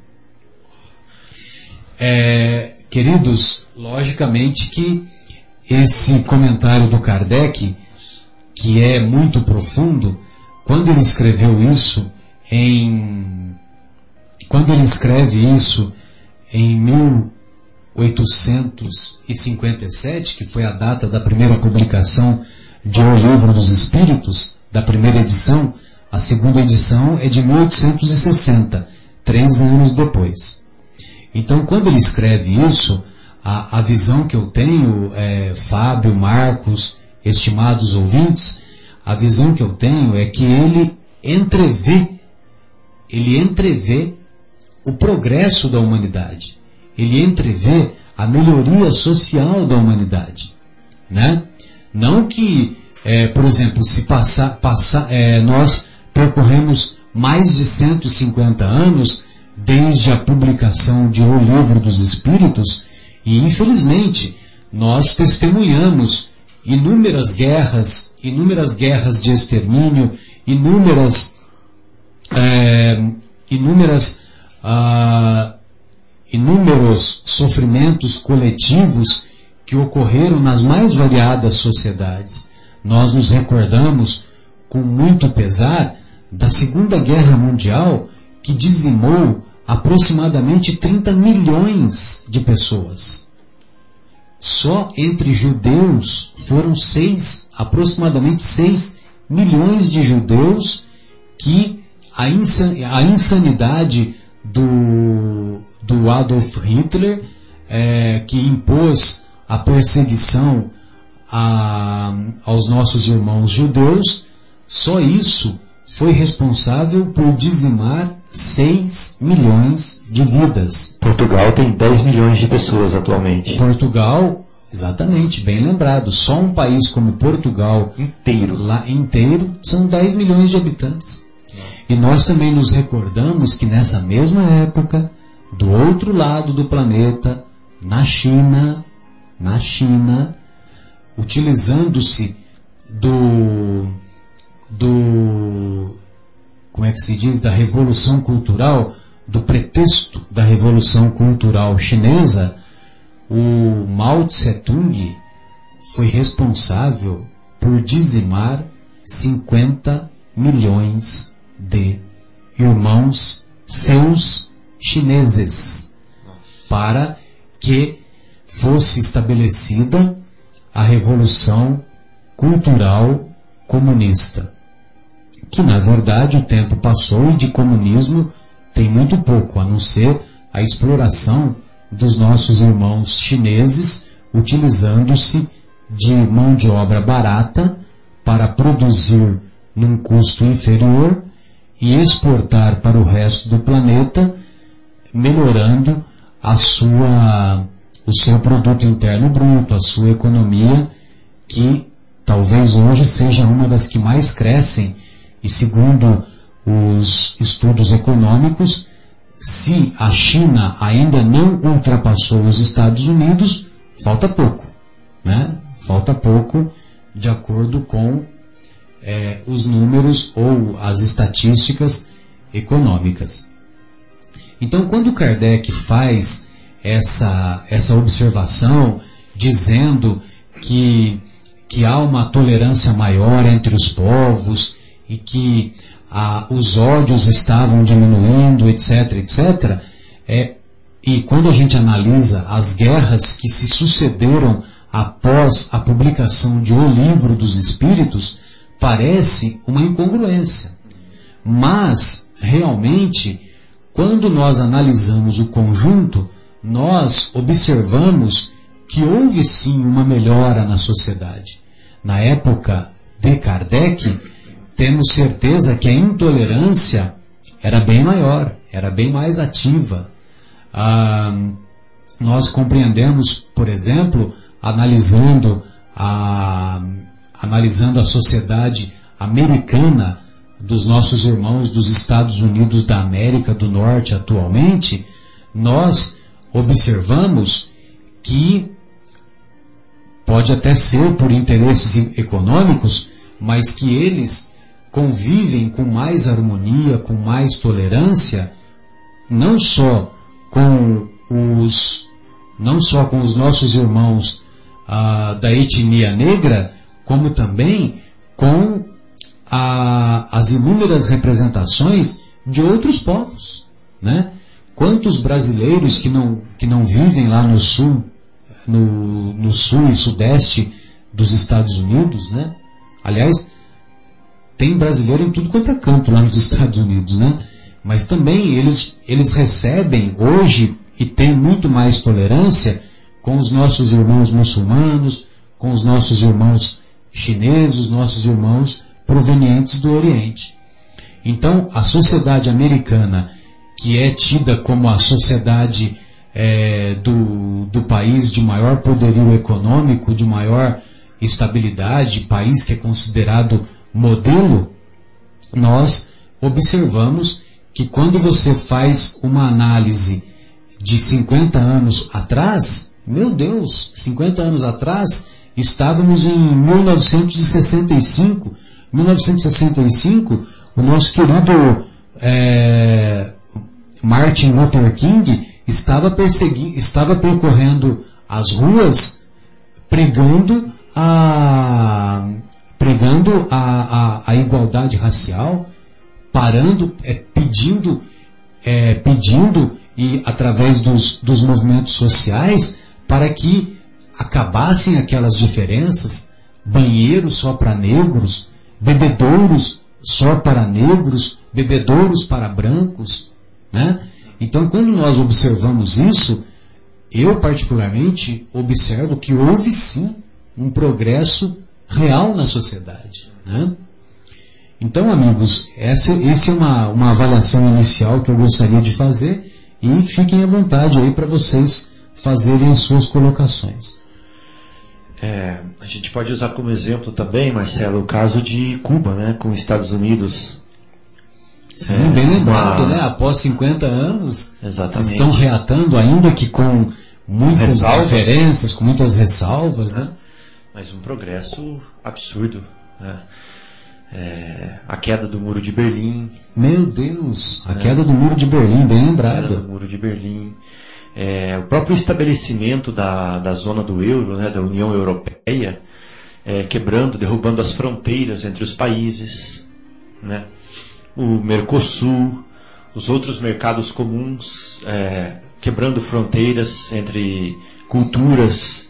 É, queridos, logicamente que esse comentário do Kardec, que é muito profundo, quando ele escreveu isso em. Quando ele escreve isso em 1857, que foi a data da primeira publicação de O Livro dos Espíritos, da primeira edição, a segunda edição é de 1860, três anos depois. Então, quando ele escreve isso, a, a visão que eu tenho, é, Fábio, Marcos, estimados ouvintes, a visão que eu tenho é que ele entrevê, ele entrevê o progresso da humanidade. Ele entrevê a melhoria social da humanidade. Né? Não que, é, por exemplo, se passar, passar, é, nós percorremos mais de 150 anos desde a publicação de O Livro dos Espíritos e, infelizmente, nós testemunhamos inúmeras guerras, inúmeras guerras de extermínio, inúmeras, é, inúmeras, ah, inúmeros sofrimentos coletivos que ocorreram nas mais variadas sociedades. Nós nos recordamos com muito pesar da Segunda Guerra Mundial que dizimou aproximadamente 30 milhões de pessoas. Só entre judeus foram seis, aproximadamente 6 milhões de judeus que a, insan a insanidade do, do Adolf Hitler, é, que impôs a perseguição a, aos nossos irmãos judeus, só isso foi responsável por dizimar 6 milhões de vidas. Portugal tem 10 milhões de pessoas atualmente. Portugal, exatamente, bem lembrado, só um país como Portugal Inteiro. lá inteiro são 10 milhões de habitantes. E nós também nos recordamos que nessa mesma época, do outro lado do planeta, na China, na China, utilizando-se do, do, como é que se diz, da revolução cultural, do pretexto da revolução cultural chinesa, o Mao Tse Tung foi responsável por dizimar 50 milhões de irmãos seus chineses para que fosse estabelecida a revolução cultural comunista. Que na verdade o tempo passou e de comunismo tem muito pouco, a não ser a exploração dos nossos irmãos chineses utilizando-se de mão de obra barata para produzir num custo inferior e exportar para o resto do planeta, melhorando a sua, o seu produto interno bruto, a sua economia, que talvez hoje seja uma das que mais crescem e segundo os estudos econômicos, se a China ainda não ultrapassou os Estados Unidos, falta pouco, né? Falta pouco de acordo com é, os números ou as estatísticas econômicas. Então, quando Kardec faz essa, essa observação, dizendo que, que há uma tolerância maior entre os povos e que ah, os ódios estavam diminuindo, etc., etc., é, e quando a gente analisa as guerras que se sucederam após a publicação de O Livro dos Espíritos, parece uma incongruência. Mas, realmente, quando nós analisamos o conjunto, nós observamos que houve sim uma melhora na sociedade. Na época de Kardec, temos certeza que a intolerância era bem maior, era bem mais ativa. Ah, nós compreendemos, por exemplo, analisando a, analisando a sociedade americana dos nossos irmãos dos Estados Unidos da América do Norte atualmente, nós observamos que pode até ser por interesses econômicos, mas que eles convivem com mais harmonia, com mais tolerância, não só com os não só com os nossos irmãos ah, da etnia negra, como também com a, as inúmeras representações de outros povos, né? Quantos brasileiros que não, que não vivem lá no sul, no, no sul e sudeste dos Estados Unidos, né? Aliás, tem brasileiro em tudo quanto é canto lá nos Estados Unidos, né? Mas também eles, eles recebem hoje e têm muito mais tolerância com os nossos irmãos muçulmanos, com os nossos irmãos chineses, os nossos irmãos provenientes do Oriente. Então, a sociedade americana, que é tida como a sociedade é, do, do país de maior poderio econômico, de maior estabilidade, país que é considerado modelo, nós observamos que quando você faz uma análise de 50 anos atrás, meu Deus, 50 anos atrás, estávamos em 1965. 1965, o nosso querido é, Martin Luther King estava, persegui estava percorrendo as ruas pregando a, pregando a, a, a igualdade racial, parando, é, pedindo, é, pedindo e através dos, dos movimentos sociais para que acabassem aquelas diferenças, banheiros só para negros, bebedouros só para negros, bebedouros para brancos, né? Então, quando nós observamos isso, eu particularmente observo que houve sim um progresso real na sociedade. Né? Então, amigos, essa, essa é uma, uma avaliação inicial que eu gostaria de fazer e fiquem à vontade aí para vocês fazerem as suas colocações. É, a gente pode usar como exemplo também, Marcelo, o caso de Cuba, né, com os Estados Unidos. Sim, É, bem lembrado, uma- né? Após 50 anos, Exatamente. estão reatando, ainda que com muitas Ressalvas. diferenças, com muitas ressalvas, né? Mas um progresso absurdo. Né? É, a queda do muro de Berlim, Meu Deus, a queda do muro de Berlim, bem queda do lembrado. muro de Berlim, é, o próprio estabelecimento da, da zona do euro, né, da União Europeia, é, quebrando, derrubando as fronteiras entre os países, né? o Mercosul, os outros mercados comuns, é, quebrando fronteiras entre culturas,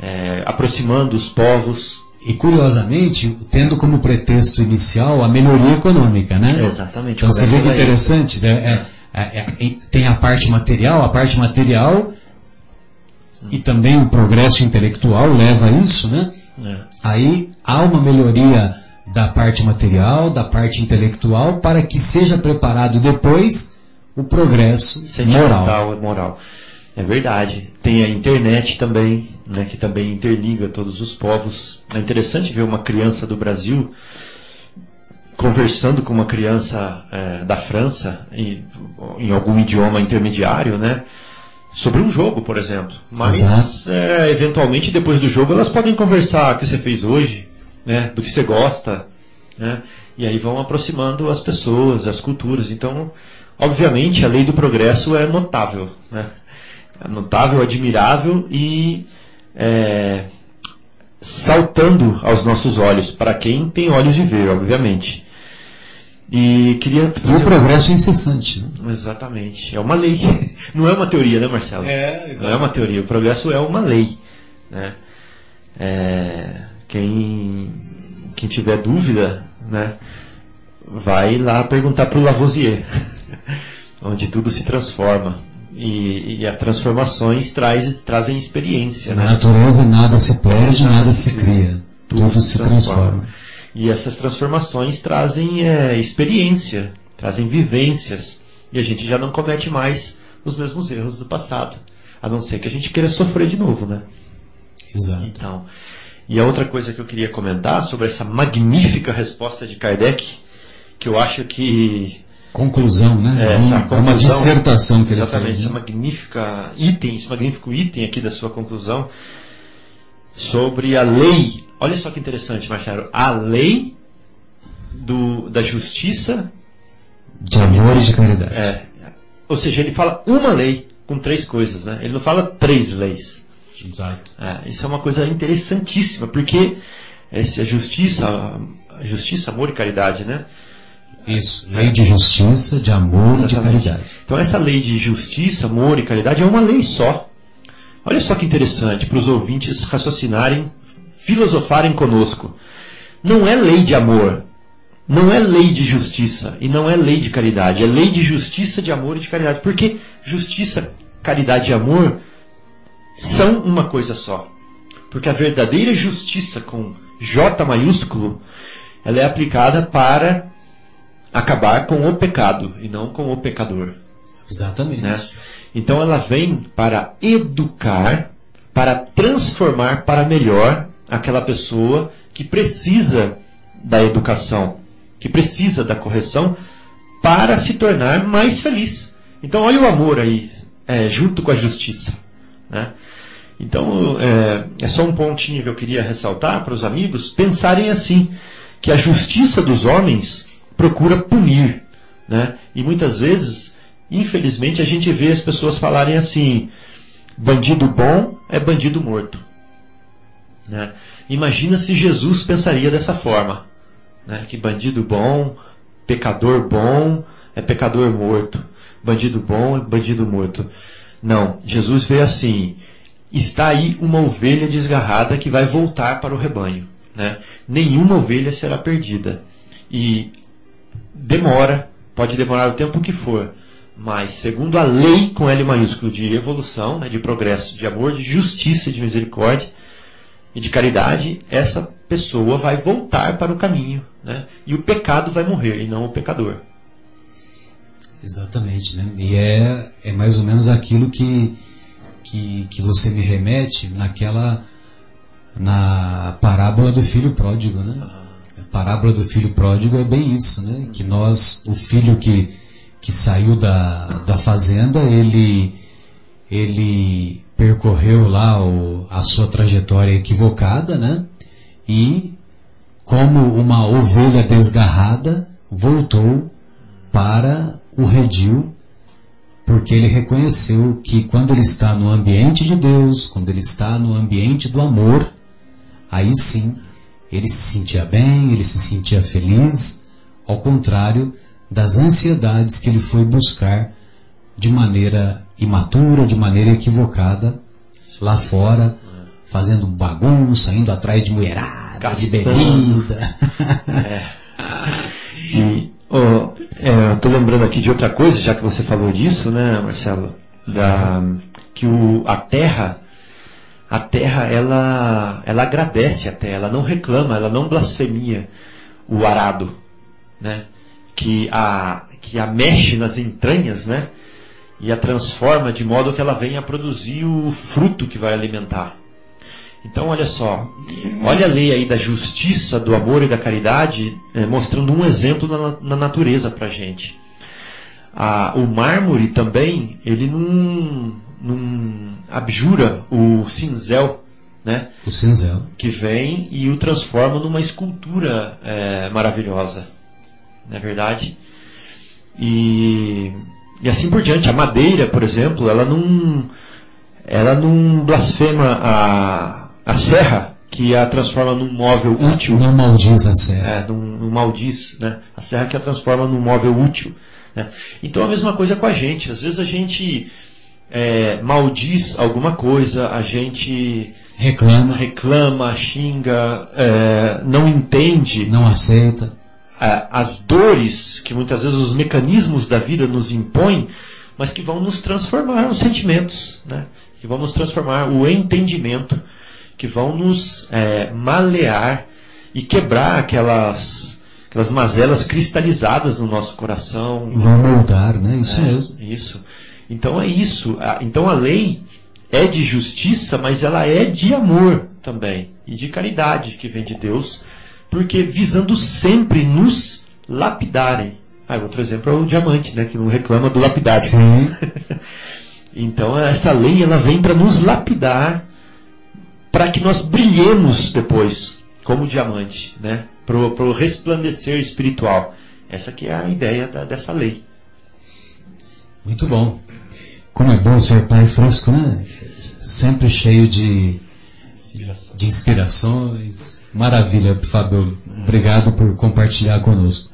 é, aproximando os povos. E curiosamente, tendo como pretexto inicial a melhoria econômica, né? Exatamente. Então você vê que daí. interessante, né? É- é- tem a parte material, a parte material e também o progresso intelectual leva a isso, né? É. Aí há uma melhoria da parte material, da parte intelectual, para que seja preparado depois o progresso moral. Moral. É verdade. Tem a internet também, né, que também interliga todos os povos. É interessante ver uma criança do Brasil conversando com uma criança eh, da França em, em algum idioma intermediário, né? Sobre um jogo, por exemplo. Mas, eh, eventualmente, depois do jogo, elas podem conversar o que você fez hoje, né? Do que você gosta, né? E aí vão aproximando as pessoas, as culturas. Então, obviamente, a lei do progresso é notável, né? É notável, admirável e é, saltando aos nossos olhos, para quem tem olhos de ver, obviamente. E queria E o progresso é incessante. Né? Exatamente. É uma lei. Não é uma teoria, né, Marcelo? É, Não é uma teoria. O progresso é uma lei. Né? É, quem, quem tiver dúvida, né, vai lá perguntar para o Lavoisier, onde tudo se transforma. E, e as transformações traz, trazem experiência. Na Né? natureza nada se perde, nada se cria. Tudo se transforma. E essas transformações trazem é, experiência, trazem vivências. E a gente já não comete mais os mesmos erros do passado. A não ser que a gente queira sofrer de novo, né? Exato. Então, e a outra coisa que eu queria comentar sobre essa magnífica resposta de Kardec, que eu acho que Conclusão, né? É, É uma, é uma conclusão, dissertação que ele Exatamente, fez. essa né? magnífica item, esse magnífico item aqui da sua conclusão sobre a lei. Olha só que interessante, Marcelo. A lei do, da justiça. De amor e de caridade. É, ou seja, ele fala uma lei com três coisas, né? Ele não fala três leis. Exato. É, isso é uma coisa interessantíssima, porque essa a justiça, a justiça, amor e caridade, né? Isso. Lei de justiça, de amor e de Exatamente. caridade. Então essa lei de justiça, amor e caridade é uma lei só. Olha só que interessante para os ouvintes raciocinarem, filosofarem conosco. Não é lei de amor, não é lei de justiça e não é lei de caridade, é lei de justiça, de amor e de caridade. Porque justiça, caridade e amor são uma coisa só. Porque a verdadeira justiça com J maiúsculo, ela é aplicada para acabar com o pecado e não com o pecador. Exatamente. Né? Então ela vem para educar, para transformar para melhor aquela pessoa que precisa da educação, que precisa da correção para se tornar mais feliz. Então olha o amor aí, é, junto com a justiça. Né? Então é, é só um pontinho que eu queria ressaltar para os amigos pensarem assim, que a justiça dos homens procura punir. Né? E muitas vezes, infelizmente, a gente vê as pessoas falarem assim, bandido bom é bandido morto. Né? Imagina se Jesus pensaria dessa forma. Né? Que bandido bom, pecador bom, é pecador morto. Bandido bom é bandido morto. Não, Jesus vê assim, está aí uma ovelha desgarrada que vai voltar para o rebanho. Né? Nenhuma ovelha será perdida. E demora, pode demorar o tempo que for, mas segundo a lei com L maiúsculo de evolução, né, de progresso, de amor, de justiça, de misericórdia e de caridade, essa pessoa vai voltar para o caminho, né? E o pecado vai morrer e não o pecador. Exatamente, né? E é, é mais ou menos aquilo que, que, que você me remete naquela, na parábola do filho pródigo, né? parábola do filho pródigo é bem isso, né? Que nós, o filho que, que saiu da, da fazenda, ele, ele percorreu lá o, a sua trajetória equivocada, né? E, como uma ovelha desgarrada, voltou para o redil, porque ele reconheceu que quando ele está no ambiente de Deus, quando ele está no ambiente do amor, aí sim ele se sentia bem, ele se sentia feliz, ao contrário das ansiedades que ele foi buscar de maneira imatura, de maneira equivocada, lá fora, fazendo bagunça, indo atrás de mulherada, de bebida. E, ó, é, eu tô lembrando aqui de outra coisa, já que você falou disso, né, Marcelo? Da, que o, a terra, a terra, ela, ela agradece a terra, ela não reclama, ela não blasfemia o arado, né? Que a, que a mexe nas entranhas, né? E a transforma de modo que ela venha a produzir o fruto que vai alimentar. Então, olha só, olha a lei aí da justiça, do amor e da caridade, eh, mostrando um exemplo na, na natureza pra gente. Ah, o mármore também, ele não, não abjura o cinzel, né? O cinzel. Que vem e o transforma numa escultura eh, maravilhosa. Não é verdade? E, e assim por diante. A madeira, por exemplo, ela não, ela não blasfema a, a serra, que a transforma num móvel útil. Não maldiz a serra. É, num maldiz, né? A serra que a transforma num móvel útil. Né? Então a mesma coisa com a gente. Às vezes a gente é, maldiz alguma coisa, a gente Reclama, reclama, xinga, é, não entende não aceita. É, as dores que muitas vezes os mecanismos da vida nos impõem, mas que vão nos transformar os sentimentos, né? que vão nos transformar o entendimento, que vão nos é, malear e quebrar aquelas, aquelas mazelas cristalizadas no nosso coração. Vão moldar, né? Isso É, mesmo. Isso. Então é isso. Então a lei é de justiça, mas ela é de amor também. E de caridade que vem de Deus, porque visando sempre nos lapidarem. Ah, outro exemplo é o diamante, né? Que não reclama do lapidário. Sim. Então essa lei ela vem para nos lapidar, para que nós brilhemos depois, como diamante, né? Pro, pro resplandecer espiritual. Essa que é a ideia da- dessa lei. Muito bom. Como é bom ser pai fresco, né? Sempre cheio de, de inspirações. Maravilha, Fábio. Obrigado por compartilhar conosco.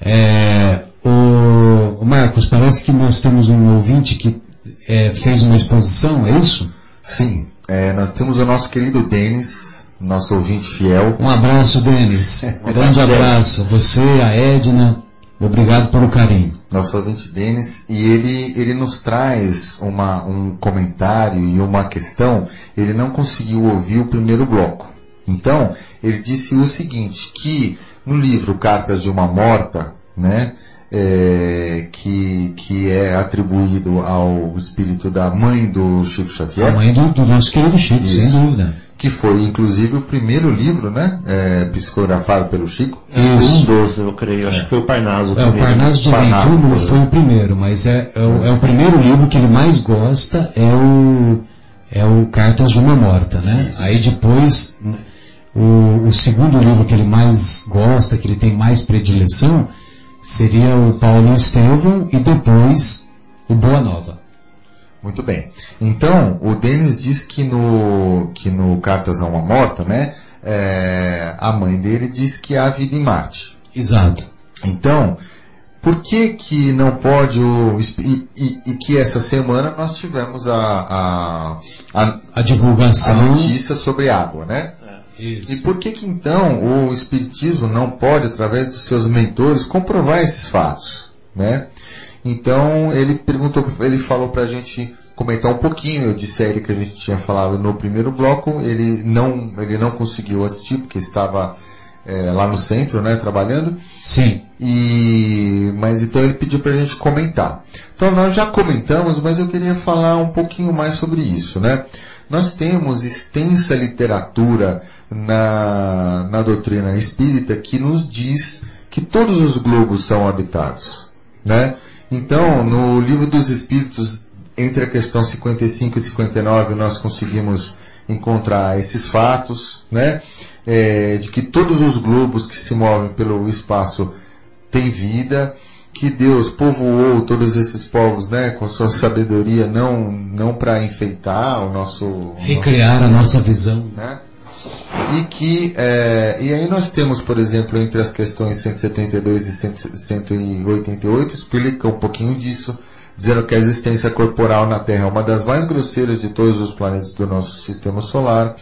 É, o, Marcos, parece que nós temos um ouvinte que é, fez uma exposição, é isso? Sim, é, nós temos o nosso querido Denis, nosso ouvinte fiel. Um abraço, Denis. Grande abraço. Você, a Edna. Obrigado pelo carinho. nosso ouvinte Denis, e ele, ele nos traz uma, um comentário e uma questão. Ele não conseguiu ouvir o primeiro bloco. Então, ele disse o seguinte, que no livro Cartas de uma Morta, né, é, que, que é atribuído ao espírito da mãe do Chico Xavier, A mãe do, do nosso querido Chico, sem Isso. dúvida. que foi inclusive o primeiro livro, né, é, psicografado pelo Chico. Um Isso. dos, eu creio. Acho que foi o Parnaso. É, o primeiro. Parnaso de Bem-Túmulo foi. o primeiro, mas é, é, o, é o primeiro livro que ele mais gosta, é o, é o Cartas de uma Morta, né? Aí depois, o, o segundo livro que ele mais gosta, que ele tem mais predileção, seria o Paulo Estevão e depois o Boa Nova. Muito bem. Então, o Denis diz que no, que no Cartas a uma Morta, né, é, a mãe dele diz que há vida em Marte. Exato. Então, por que que não pode o, e, e- e que essa semana nós tivemos a, a, a, A a divulgação. notícia sobre água, né? E por que que então o Espiritismo não pode, através dos seus mentores, comprovar esses fatos, né? Então ele perguntou, ele falou pra gente comentar um pouquinho, eu disse a ele que a gente tinha falado no primeiro bloco, ele não, ele não conseguiu assistir porque estava eh, lá no centro, né, trabalhando, Sim. e, mas então ele pediu pra gente comentar. Então nós já comentamos, mas eu queria falar um pouquinho mais sobre isso, né? Nós temos extensa literatura na, na doutrina espírita que nos diz que todos os globos são habitados. Né? Então, no livro dos Espíritos, entre a questão 55 e 59, nós conseguimos encontrar esses fatos, né? É, de que todos os globos que se movem pelo espaço têm vida, que Deus povoou todos esses povos, né, com sua sabedoria, não não para enfeitar o nosso Recriar a nossa visão. né? E que, é, e aí nós temos, por exemplo, entre as questões 172 e 100 188, explica um pouquinho disso, dizendo que a existência corporal na Terra é uma das mais grosseiras de todos os planetas do nosso sistema solar,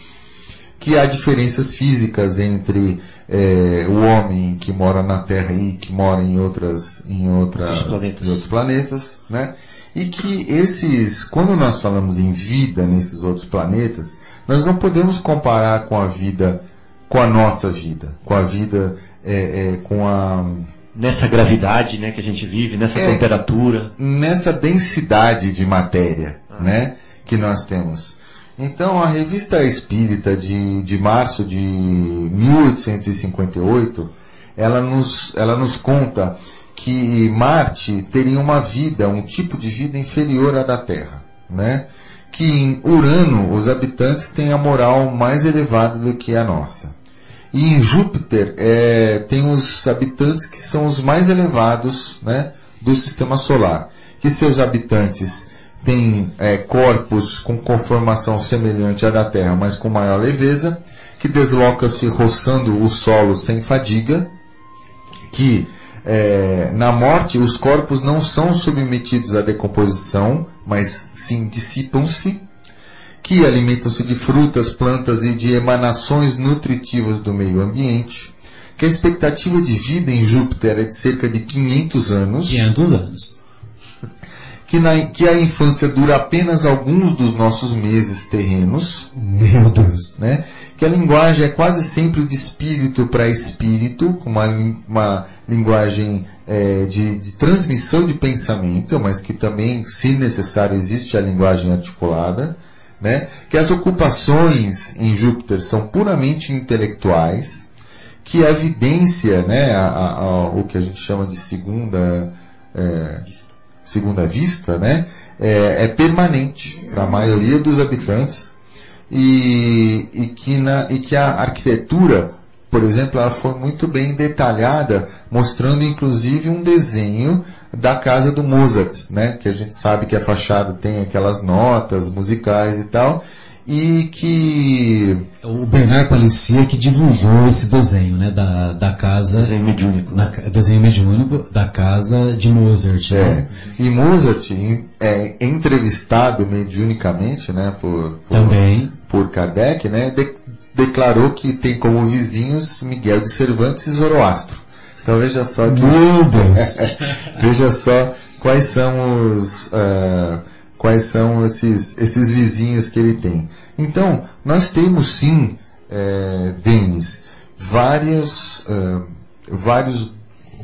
que há diferenças físicas entre é, o homem que mora na Terra e que mora em outras, em outras, Outros planetas. em outros planetas, né? E que esses, quando nós falamos em vida nesses outros planetas, nós não podemos comparar com a vida, com a nossa vida, com a vida, é, é, com a, Nessa gravidade né, que a gente vive, nessa É. temperatura. nessa densidade de matéria, né, que nós temos. Então, a revista Espírita de, de março de 1858, ela nos, ela nos conta que Marte teria uma vida, um tipo de vida inferior à da Terra, né? Que em Urano os habitantes têm a moral mais elevada do que a nossa. E em Júpiter é, tem os habitantes que são os mais elevados né, do sistema solar. Que seus habitantes têm é, corpos com conformação semelhante à da Terra, mas com maior leveza, que deslocam-se roçando o solo sem fadiga, que é, na morte os corpos não são submetidos à decomposição, mas sim dissipam-se, que alimentam-se de frutas, plantas e de emanações nutritivas do meio ambiente, que a expectativa de vida em Júpiter é de cerca de 500 anos, 500 anos. que, na, que a infância dura apenas alguns dos nossos meses terrenos, Meu Deus. né? Que a linguagem é quase sempre de espírito para espírito, uma, uma linguagem é, de, de transmissão de pensamento, mas que também, se necessário, existe a linguagem articulada, né? que as ocupações em Júpiter são puramente intelectuais, que a evidência, né, a- a- a- o que a gente chama de segunda, é, segunda vista, né, é, é permanente para a maioria dos habitantes e, e, que na, e que a arquitetura, por exemplo, ela foi muito bem detalhada, mostrando inclusive um desenho da casa do Mozart, né, que a gente sabe que a fachada tem aquelas notas musicais e tal, e que O Bernard Palicia que divulgou esse desenho, né, da, da casa, Desenho mediúnico. da, desenho mediúnico da casa de Mozart. É. né? E Mozart é entrevistado mediunicamente, né, por, por, Também. por Kardec, né, de- declarou que tem como vizinhos Miguel de Cervantes e Zoroastro. Então veja só que Meu Deus. veja só quais são os ah, quais são esses esses vizinhos que ele tem. Então nós temos sim, eh, Denis, vários ah, vários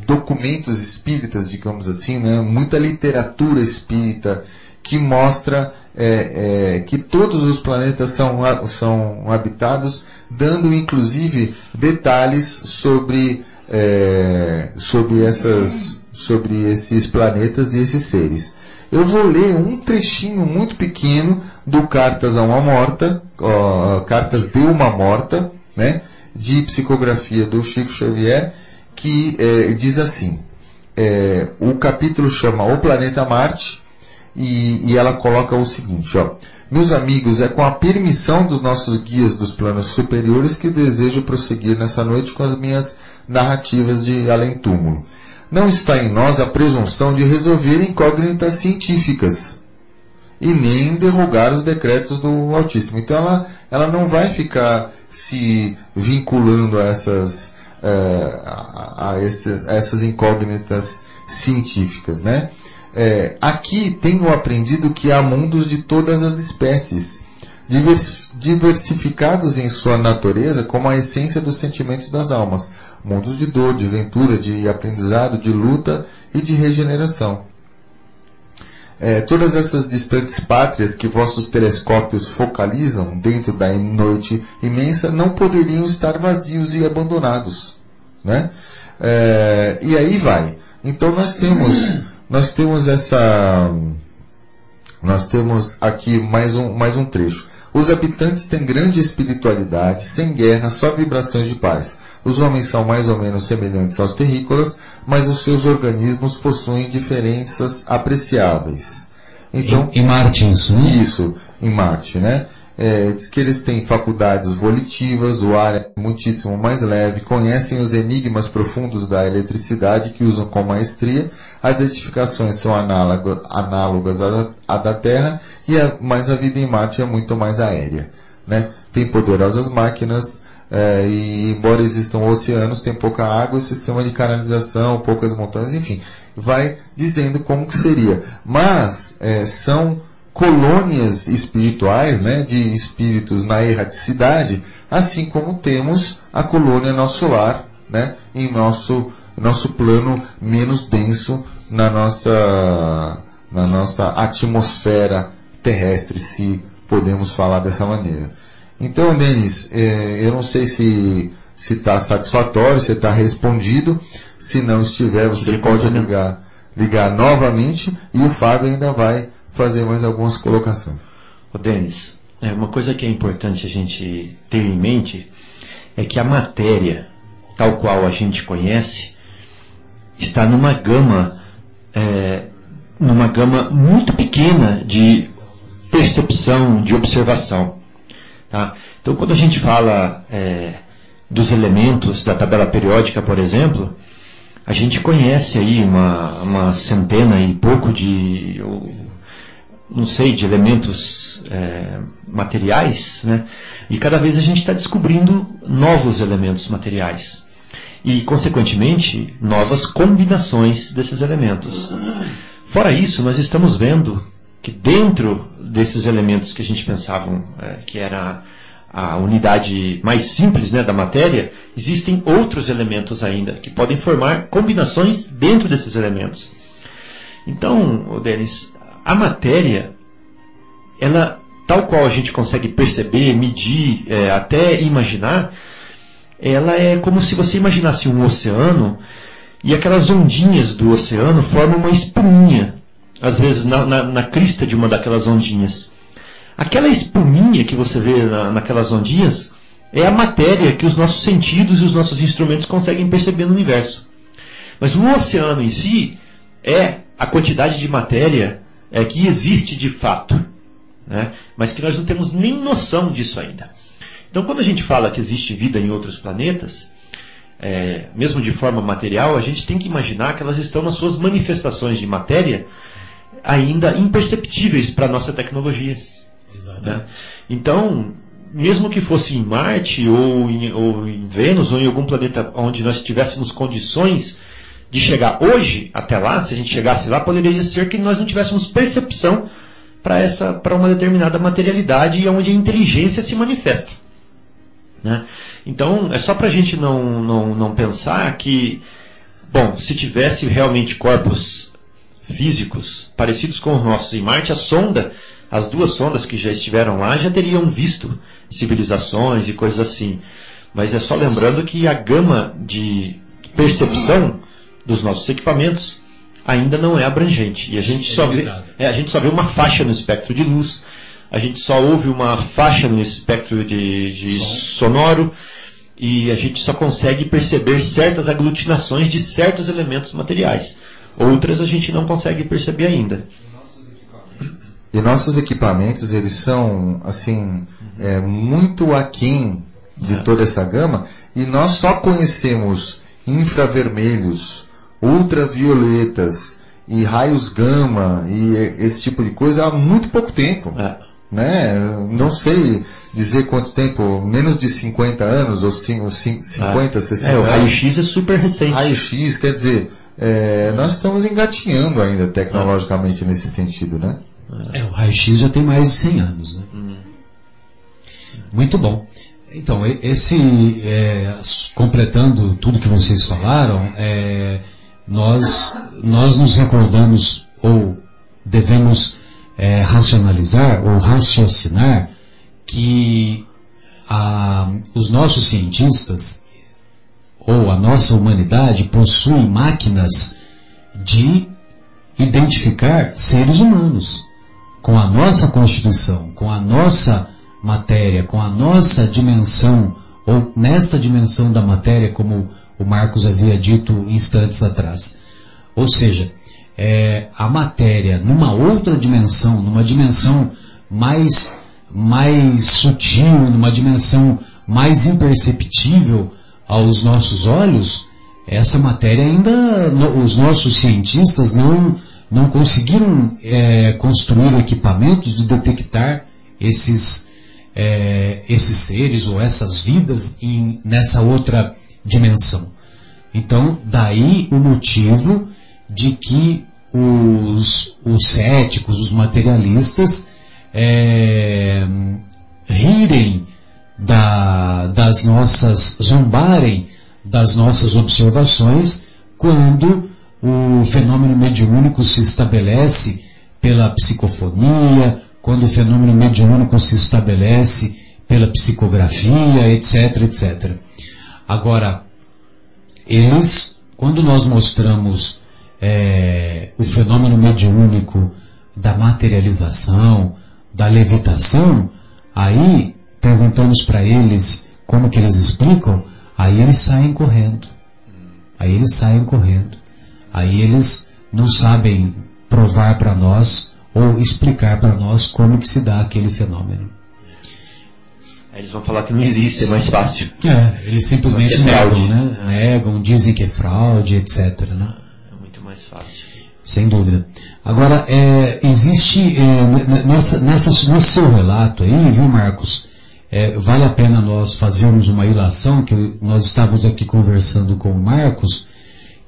documentos espíritas, digamos assim, né? muita literatura espírita que mostra é, é, que todos os planetas são, são habitados, dando inclusive detalhes sobre, é, sobre, essas, sobre esses planetas e esses seres. Eu vou ler um trechinho muito pequeno do Cartas a uma Morta, Cartas de uma Morta, né, de psicografia do Chico Xavier, que eh, diz assim: eh, o capítulo chama O Planeta Marte e, e ela coloca o seguinte: ó, meus amigos, é com a permissão dos nossos guias dos planos superiores que desejo prosseguir nessa noite com as minhas narrativas de além-túmulo. Não está em nós a presunção de resolver incógnitas científicas e nem derrogar os decretos do Altíssimo. Então ela, ela não vai ficar se vinculando a essas, eh, a, a esse- a essas incógnitas científicas, né? Eh, aqui tenho aprendido que há mundos de todas as espécies, divers- diversificados em sua natureza como a essência dos sentimentos das almas, mundos de dor, de ventura, de aprendizado, de luta e de regeneração. é, todas essas distantes pátrias que vossos telescópios focalizam dentro da noite imensa não poderiam estar vazios e abandonados, né? É, e aí vai. Então nós temos, nós temos essa, nós temos aqui mais um, mais um trecho. Os habitantes têm grande espiritualidade, sem guerra, só vibrações de paz. Os homens são mais ou menos semelhantes aos terrícolas, mas os seus organismos possuem diferenças apreciáveis. Então, Em, em Marte isso, né? isso, em Marte, né? É, diz que eles têm faculdades volitivas, o ar é muitíssimo mais leve, conhecem os enigmas profundos da eletricidade que usam com maestria, as edificações são análogo- análogas à, à da Terra, e a, mas a vida em Marte é muito mais aérea. Né? Tem poderosas máquinas, é, e embora existam oceanos, tem pouca água, sistema de canalização, poucas montanhas, enfim, vai dizendo como que seria. Mas é, são colônias espirituais, né, de espíritos na erraticidade, assim como temos a colônia nosso lar, né, em nosso nosso plano menos denso na nossa na nossa atmosfera terrestre, se podemos falar dessa maneira. Então, Denis, eh, eu não sei se se está satisfatório, se está respondido. Se não estiver, você pode continua. ligar, ligar novamente e o Fábio ainda vai fazer mais algumas colocações. Ô Denis, é, uma coisa que é importante a gente ter em mente é que a matéria, tal qual a gente conhece, está numa gama, é, numa gama muito pequena de percepção, de observação. Tá? Então, quando a gente fala é, dos elementos da tabela periódica, por exemplo, a gente conhece aí uma, uma centena e pouco de, ou, não sei, de elementos é, materiais, né? E cada vez a gente está descobrindo novos elementos materiais. E, consequentemente, novas combinações desses elementos. Fora isso, nós estamos vendo que dentro desses elementos que a gente pensava é, que era a unidade mais simples né, da matéria, existem outros elementos ainda que podem formar combinações dentro desses elementos. Então, Denis, a matéria, ela, tal qual a gente consegue perceber, medir, é, até imaginar, ela é como se você imaginasse um oceano e aquelas ondinhas do oceano formam uma espuminha, às vezes na, na, na crista de uma daquelas ondinhas. Aquela espuminha que você vê na, naquelas ondinhas é a matéria que os nossos sentidos e os nossos instrumentos conseguem perceber no universo. Mas o oceano em si é a quantidade de matéria é, que existe de fato, né? mas que nós não temos nem noção disso ainda. Então, quando a gente fala que existe vida em outros planetas, é, mesmo de forma material, a gente tem que imaginar que elas estão nas suas manifestações de matéria ainda imperceptíveis para a nossa tecnologia. Né? Então, mesmo que fosse em Marte ou em, ou em Vênus ou em algum planeta onde nós tivéssemos condições de chegar hoje até lá, se a gente chegasse lá, poderia ser que nós não tivéssemos percepção para essa para uma determinada materialidade e onde a inteligência se manifesta. Né? Então, é só para a gente não, não, não pensar que, bom, se tivesse realmente corpos físicos parecidos com os nossos em Marte, a sonda, as duas sondas que já estiveram lá já teriam visto civilizações e coisas assim. Mas é só lembrando que a gama de percepção dos nossos equipamentos ainda não é abrangente. E a gente, só vê, é, a gente só vê uma faixa no espectro de luz, a gente só ouve uma faixa no espectro de, de sonoro, e a gente só consegue perceber certas aglutinações de certos elementos materiais. Outras a gente não consegue perceber ainda. E nossos equipamentos, eles são, assim, é, muito aquém de toda essa gama, e nós só conhecemos infravermelhos, ultravioletas e raios gama e esse tipo de coisa há muito pouco tempo. É. Né? Não sei dizer quanto tempo, menos de 50 anos, ou cin- cin- 50, 60 É, o raio-x é super recente. Raio-X, quer dizer, é, nós estamos engatinhando ainda tecnologicamente nesse sentido, né? É, o raio-x já tem mais de 100 anos, né? Muito bom. Então, esse, é, completando tudo que vocês falaram, é, nós, nós nos recordamos, ou devemos é, racionalizar ou raciocinar que a, os nossos cientistas ou a nossa humanidade possuem máquinas de identificar seres humanos com a nossa constituição, com a nossa matéria, com a nossa dimensão, ou nesta dimensão da matéria, como o Marcos havia dito instantes atrás. Ou seja, é, a matéria numa outra dimensão, numa dimensão mais, mais sutil, numa dimensão mais imperceptível aos nossos olhos, essa matéria ainda, os nossos cientistas não, não conseguiram é, construir equipamentos de detectar esses, é, esses seres ou essas vidas em- nessa outra dimensão. Então, daí o motivo de que os, os céticos, os materialistas, é, rirem da- das nossas, zombarem das nossas observações quando o fenômeno mediúnico se estabelece pela psicofonia, quando o fenômeno mediúnico se estabelece pela psicografia, etc, etc. Agora, eles, quando nós mostramos é, o fenômeno mediúnico da materialização, da levitação, aí perguntamos para eles como que eles explicam, aí eles saem correndo. Aí eles saem correndo. Aí eles não sabem provar para nós ou explicar para nós como que se dá aquele fenômeno. Eles vão falar que não existe, é mais fácil. É, eles simplesmente é negam, fraude. né? Negam, dizem que é fraude, etc. Né? É muito mais fácil. Sem dúvida. Agora, é, existe, é, nessa, nessa, nesse seu relato aí, viu, Marcos, é, vale a pena nós fazermos uma ilação, que nós estávamos aqui conversando com o Marcos,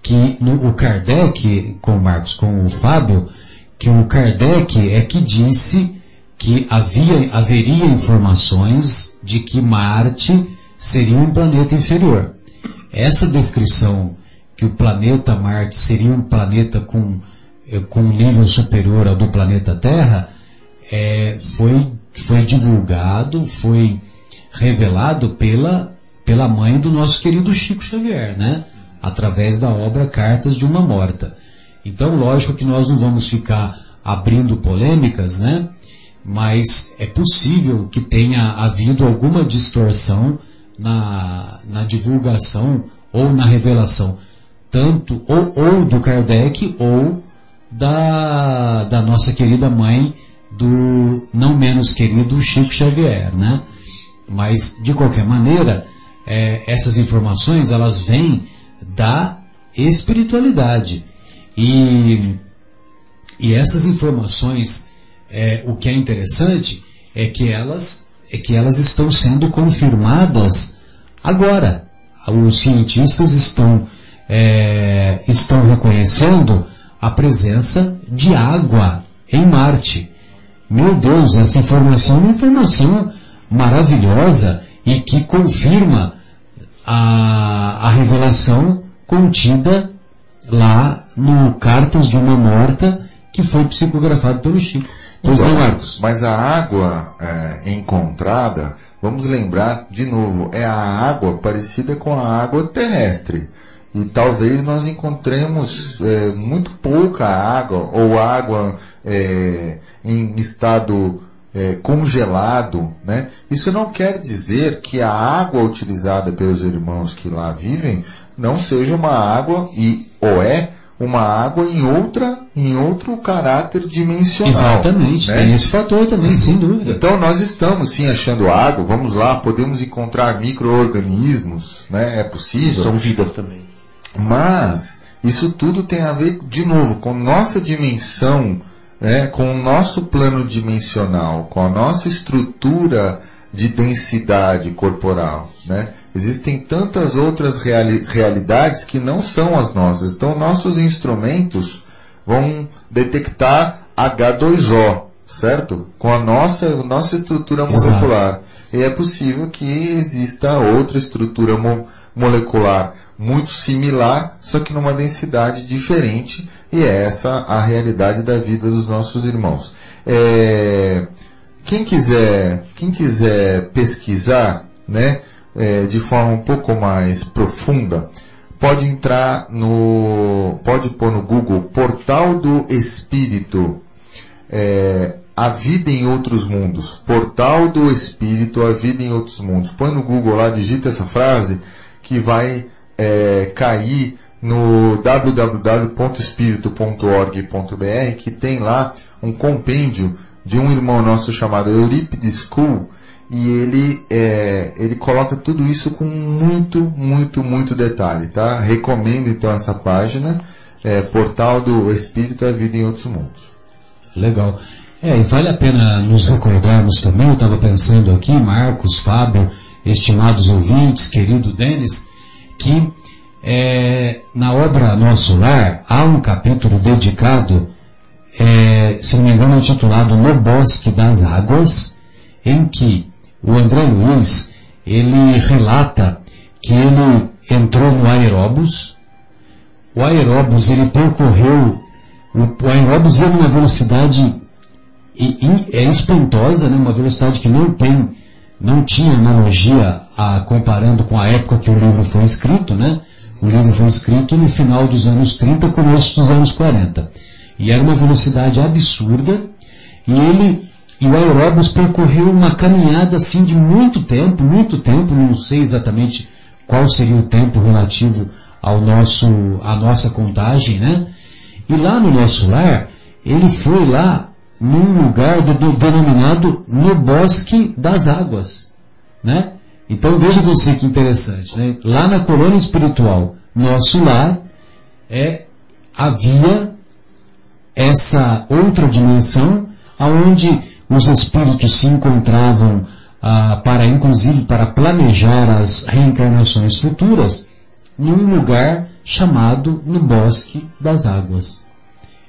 que no, o Kardec, com o Marcos, com o Fábio, que o Kardec é que disse que havia, haveria informações de que Marte seria um planeta inferior. Essa descrição que o planeta Marte seria um planeta com, eh, com um nível superior ao do planeta Terra, é, foi, foi divulgado, foi revelado pela, pela mãe do nosso querido Chico Xavier, né? Através da obra Cartas de uma Morta. Então, lógico que nós não vamos ficar abrindo polêmicas, né? Mas é possível que tenha havido alguma distorção na, na divulgação ou na revelação, tanto ou, ou do Kardec ou da, da nossa querida mãe do não menos querido Chico Xavier, né? Mas, de qualquer maneira, é, essas informações, elas vêm da espiritualidade. E, e essas informações, é, o que é interessante é que elas, é que elas estão sendo confirmadas agora. Os cientistas estão, é, estão reconhecendo a presença de água em Marte. Meu Deus, essa informação é uma informação maravilhosa e que confirma a, a revelação contida lá no Cartas de uma Morta que foi psicografado pelo Chico. Pois não, Marcos? Mas a água é, encontrada, vamos lembrar de novo, é a água parecida com a água terrestre. E talvez nós encontremos é, muito pouca água ou água é, em estado é, congelado, né? Isso não quer dizer que a água utilizada pelos irmãos que lá vivem não seja uma água e ou é uma água em outra em outro caráter dimensional. Exatamente, né? tem esse fator também, sem dúvida. Então nós estamos sim achando água, vamos lá, podemos encontrar micro-organismos, né? É possível. São vidas também. Mas isso tudo tem a ver, de novo, com nossa dimensão, né, com o nosso plano dimensional, com a nossa estrutura de densidade corporal. Né? Existem tantas outras reali- realidades que não são as nossas. Então, nossos instrumentos vão detectar H2O, certo? Com a nossa, nossa estrutura Exato. molecular. E é possível que exista outra estrutura mo- molecular muito similar, só que numa densidade diferente, e é essa a realidade da vida dos nossos irmãos. É, quem quiser, quem quiser pesquisar, né, é, de forma um pouco mais profunda, pode entrar no, pode pôr no Google Portal do Espírito, é, a vida em outros mundos. Portal do Espírito, a vida em outros mundos. Põe no Google lá, digita essa frase que vai é, cair no www.espírito.org.br que tem lá um compêndio de um irmão nosso chamado Eurípides School e ele é, ele coloca tudo isso com muito muito muito detalhe tá recomendo então essa página é, portal do Espírito a vida em outros mundos Legal. É, e vale a pena nos recordarmos também, eu estava pensando aqui, Marcos, Fábio, estimados ouvintes, querido Denis, que é, na obra Nosso Lar há um capítulo dedicado, é, se não me engano, intitulado No Bosque das Águas, em que o André Luiz, ele relata que ele entrou no aeróbus, o aeróbus ele percorreu, o, aeróbus ia numa velocidade é espantosa, né? uma velocidade que não tem, não tinha analogia a, comparando com a época que o livro foi escrito, né? O livro foi escrito no final dos anos 30, começo dos anos 40. E era uma velocidade absurda, e ele, e o aeróbus percorreu uma caminhada assim de muito tempo, muito tempo, não sei exatamente qual seria o tempo relativo ao nosso, à nossa contagem, né? E lá no nosso lar, ele foi lá num lugar do- do- denominado no Bosque das Águas, né? Então veja você que interessante, né? Lá na colônia espiritual, nosso lar, é, havia essa outra dimensão aonde os espíritos se encontravam ah, para, inclusive, para planejar as reencarnações futuras, num lugar chamado no Bosque das Águas.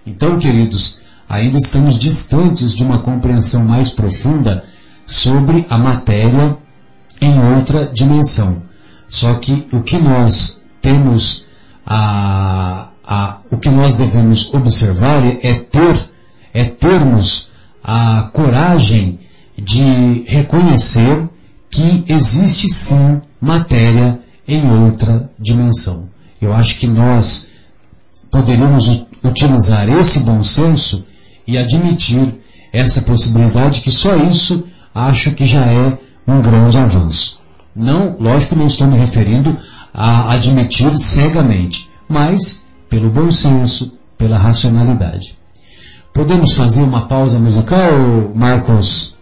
Então, queridos, ainda estamos distantes de uma compreensão mais profunda sobre a matéria em outra dimensão. Só que o que nós temos a, a, o que nós devemos observar é ter, é termos a coragem de reconhecer que existe sim matéria em outra dimensão. Eu acho que nós poderíamos utilizar esse bom senso e admitir essa possibilidade que só isso acho que já é um grande avanço. Não, lógico, não estou me referindo a admitir cegamente, mas pelo bom senso, pela racionalidade. Podemos fazer uma pausa musical, Marcos?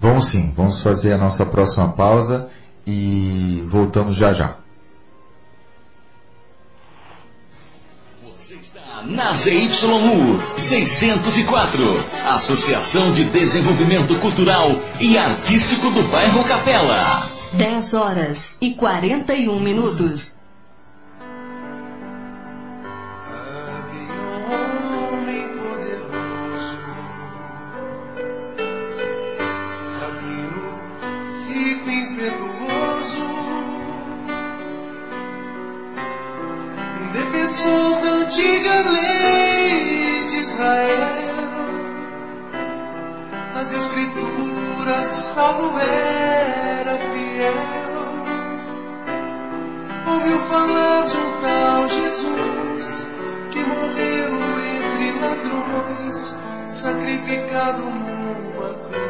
Vamos sim, vamos fazer a nossa próxima pausa e voltamos já já. Na ZYU 604, Associação de Desenvolvimento Cultural e Artístico do Bairro Capela. 10 horas e 41 minutos. Israel. As escrituras, salvo era fiel ouviu falar de um tal Jesus que morreu entre ladrões, sacrificado numa cruz.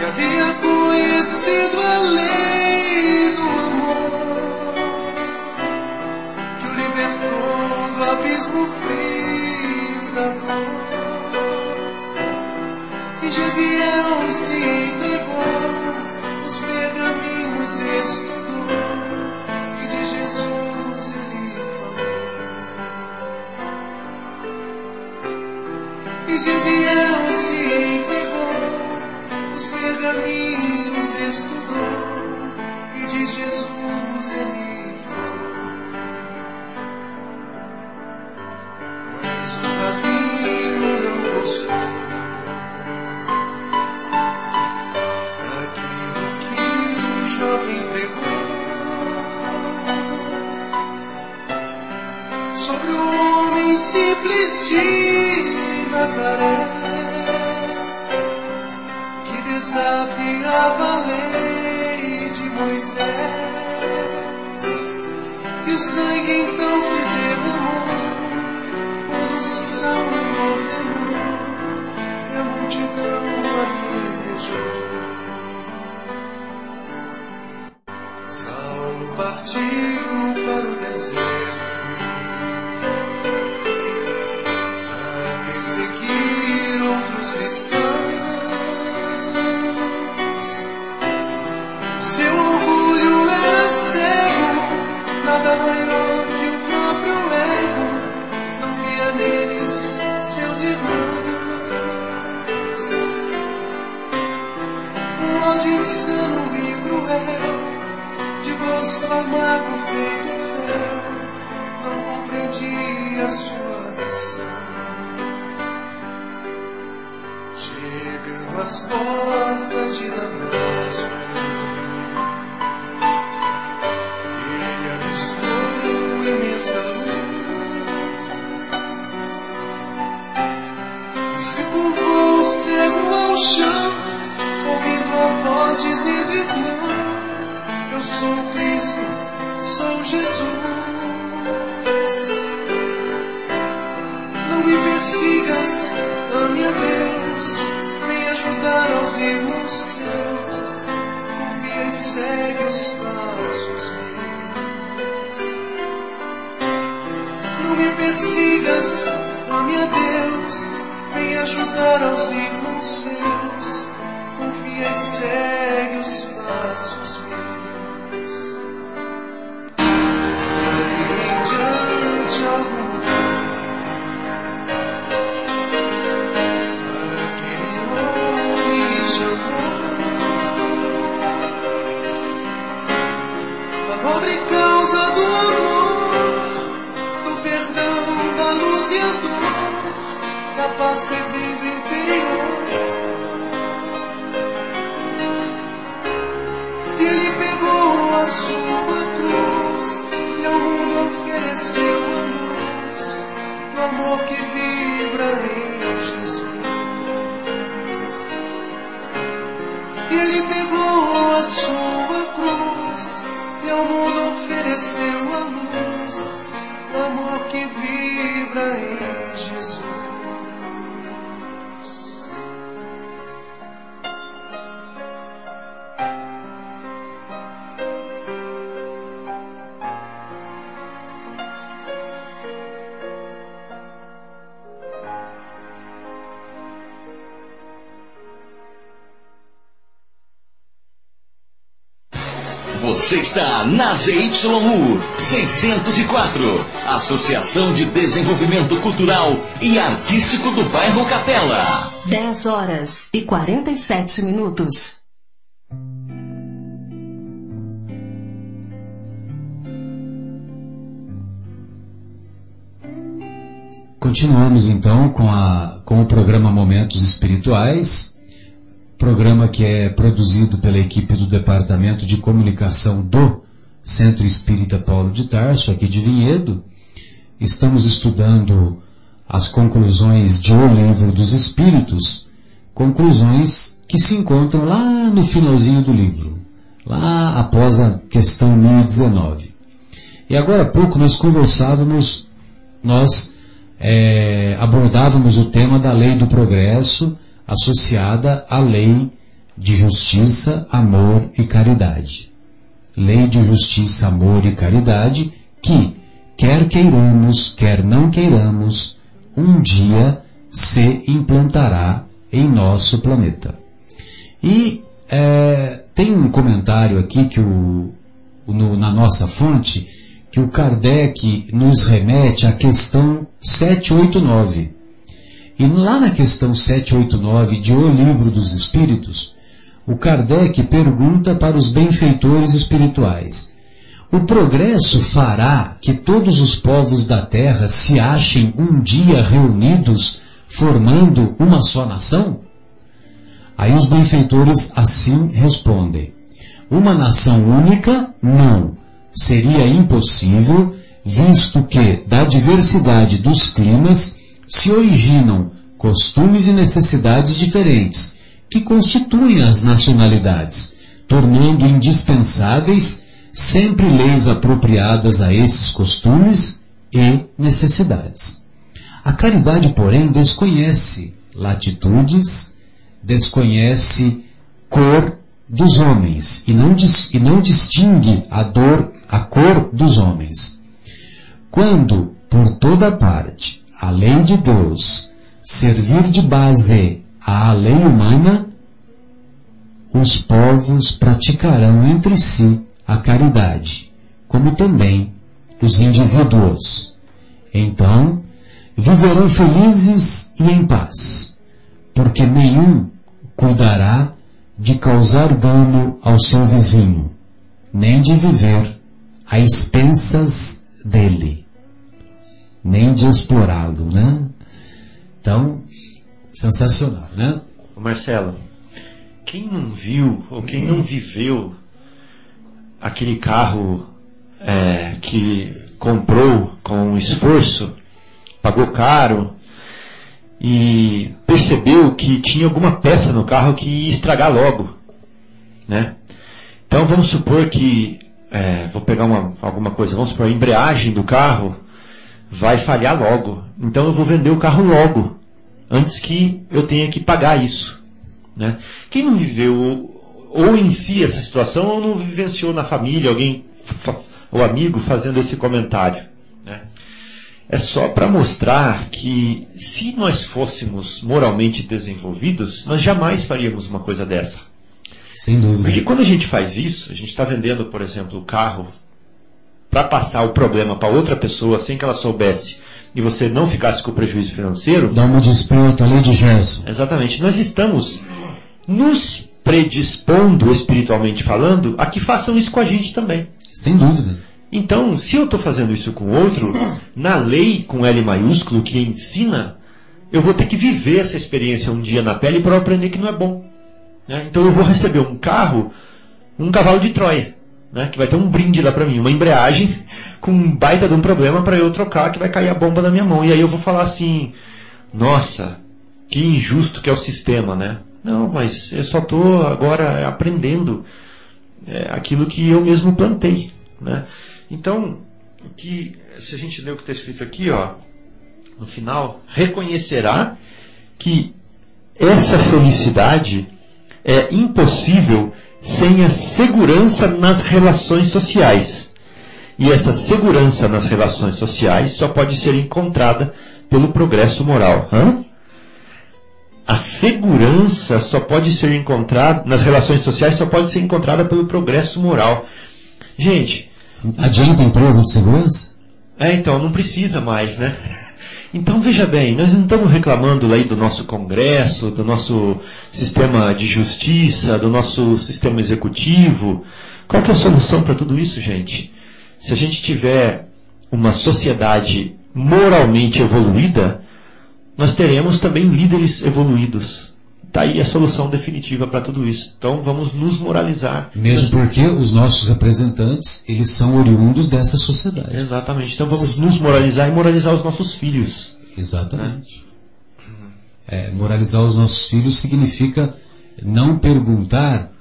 Que havia conhecido a lei do amor, que o libertou do abismo frio da dor. E Gesiel se entregou, os pergaminhos estudou, que desafiava a lei de Moisés. E o sangue então se derramou quando o ZYU 604, Associação de Desenvolvimento Cultural e Artístico do Bairro Capela. 10 horas e 47 minutos. Continuamos então com, a, com o programa Momentos Espirituais, programa que é produzido pela equipe do Departamento de Comunicação do Centro Espírita Paulo de Tarso, aqui de Vinhedo. Estamos estudando as conclusões de O Livro dos Espíritos, conclusões que se encontram lá no finalzinho do livro, lá após a questão 1019. E agora há pouco nós conversávamos, nós é, abordávamos o tema da lei do progresso associada à lei de justiça, amor e caridade. Lei de justiça, amor e caridade que, quer queiramos, quer não queiramos, um dia se implantará em nosso planeta. E é, tem um comentário aqui que o, no, na nossa fonte que o Kardec nos remete à questão 789. E lá na questão 789 de O Livro dos Espíritos, o Kardec pergunta para os benfeitores espirituais: O progresso fará que todos os povos da Terra se achem um dia reunidos, formando uma só nação? Aí os benfeitores assim respondem: Uma nação única? Não. Seria impossível, visto que da diversidade dos climas se originam costumes e necessidades diferentes, que constituem as nacionalidades, tornando indispensáveis sempre leis apropriadas a esses costumes e necessidades. A caridade, porém, desconhece latitudes, desconhece cor dos homens e não, e não distingue a dor, a cor dos homens. Quando, por toda parte, a lei de Deus servir de base à lei humana, os povos praticarão entre si a caridade, como também os indivíduos. Então, viverão felizes e em paz, porque nenhum cuidará de causar dano ao seu vizinho, nem de viver a expensas dele, nem de explorá-lo, né? Então, sensacional, né? Marcelo, quem não viu ou quem não viveu aquele carro é, que comprou com esforço, pagou caro e percebeu que tinha alguma peça no carro que ia estragar logo, né? Então vamos supor que, é, vou pegar uma, alguma coisa, vamos supor a embreagem do carro vai falhar logo. Então eu vou vender o carro logo, antes que eu tenha que pagar isso. Né? Quem não viveu ou em si essa situação ou não vivenciou na família alguém ou amigo fazendo esse comentário. Né? É só para mostrar que se nós fôssemos moralmente desenvolvidos, nós jamais faríamos uma coisa dessa. Sem dúvida. Porque quando a gente faz isso, a gente está vendendo, por exemplo, o carro para passar o problema para outra pessoa sem que ela soubesse e você não ficasse com o prejuízo financeiro, Dá uma desperta, a lei de Gerson. Exatamente. Nós estamos nos predispondo, espiritualmente falando, a que façam isso com a gente também. Sem dúvida. Então, se eu estou fazendo isso com outro, na lei com L maiúsculo que ensina, eu vou ter que viver essa experiência um dia na pele para eu aprender que não é bom. né? Então eu vou receber um carro, um cavalo de Troia, né? que vai ter um brinde lá para mim, uma embreagem com um baita de um problema para eu trocar, que vai cair a bomba na minha mão. E aí eu vou falar assim, nossa, que injusto que é o sistema, né? Não, mas eu só estou agora aprendendo é, aquilo que eu mesmo plantei, né? Então, que, se a gente ler o que está escrito aqui, ó, no final, reconhecerá que essa felicidade é impossível sem a segurança nas relações sociais. E essa segurança nas relações sociais só pode ser encontrada pelo progresso moral. Hã? A segurança só pode ser encontrada nas relações sociais só pode ser encontrada pelo progresso moral. Gente, Adianta empresa de segurança? é, então, não precisa mais, né? Então, veja bem, nós não estamos reclamando aí do nosso Congresso, do nosso sistema de justiça, do nosso sistema executivo. Qual que é a solução para tudo isso, gente? Se a gente tiver uma sociedade moralmente evoluída, nós teremos também líderes evoluídos. Está aí a solução definitiva para tudo isso. Então, vamos nos moralizar. Mesmo porque os nossos representantes, eles são oriundos dessa sociedade. Exatamente. Então, vamos nos moralizar e moralizar os nossos filhos. Exatamente. É, moralizar os nossos filhos significa não perguntar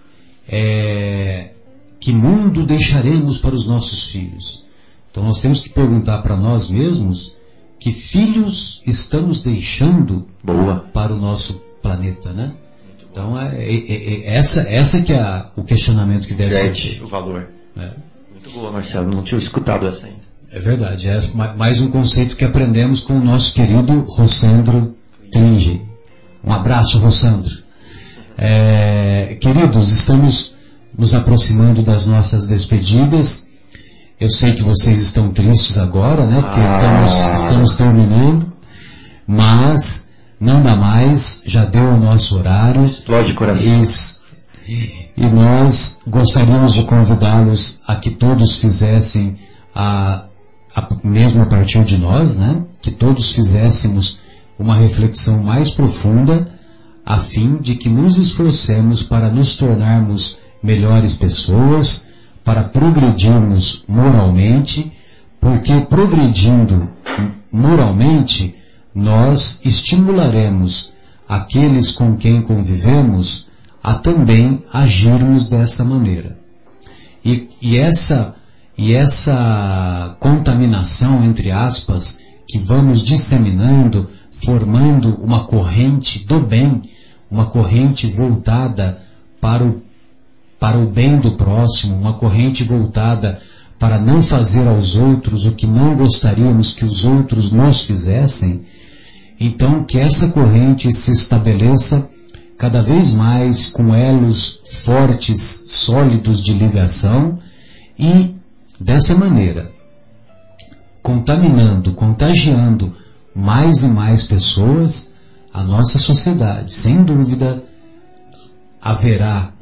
é, que mundo deixaremos para os nossos filhos. Então nós temos que perguntar para nós mesmos que filhos estamos deixando Boa. para o nosso planeta, né? Então é, é- é- é essa, essa que é a- o questionamento que deve ser feito. o valor. É. Muito boa, Marcelo. Não tinha escutado essa ainda. É verdade, é ma- mais um conceito que aprendemos com o nosso querido Rossandro Tringe. Um abraço, Rossandro. É, queridos, estamos nos aproximando das nossas despedidas. Eu sei que vocês estão tristes agora, né? Porque Ah. estamos, estamos terminando. Mas não dá mais, já deu o nosso horário. Coração. Eis- E nós gostaríamos de convidá-los a que todos fizessem, a, a- mesmo a partir de nós, né? Que todos fizéssemos uma reflexão mais profunda, a fim de que nos esforcemos para nos tornarmos melhores pessoas, para progredirmos moralmente, porque progredindo moralmente, nós estimularemos aqueles com quem convivemos a também agirmos dessa maneira. E, e essa, e essa contaminação, entre aspas, que vamos disseminando, formando uma corrente do bem, uma corrente voltada para o, para o bem do próximo, uma corrente voltada para não fazer aos outros o que não gostaríamos que os outros nos fizessem, então que essa corrente se estabeleça cada vez mais com elos fortes, sólidos de ligação e dessa maneira, contaminando, contagiando mais e mais pessoas, a nossa sociedade, sem dúvida, haverá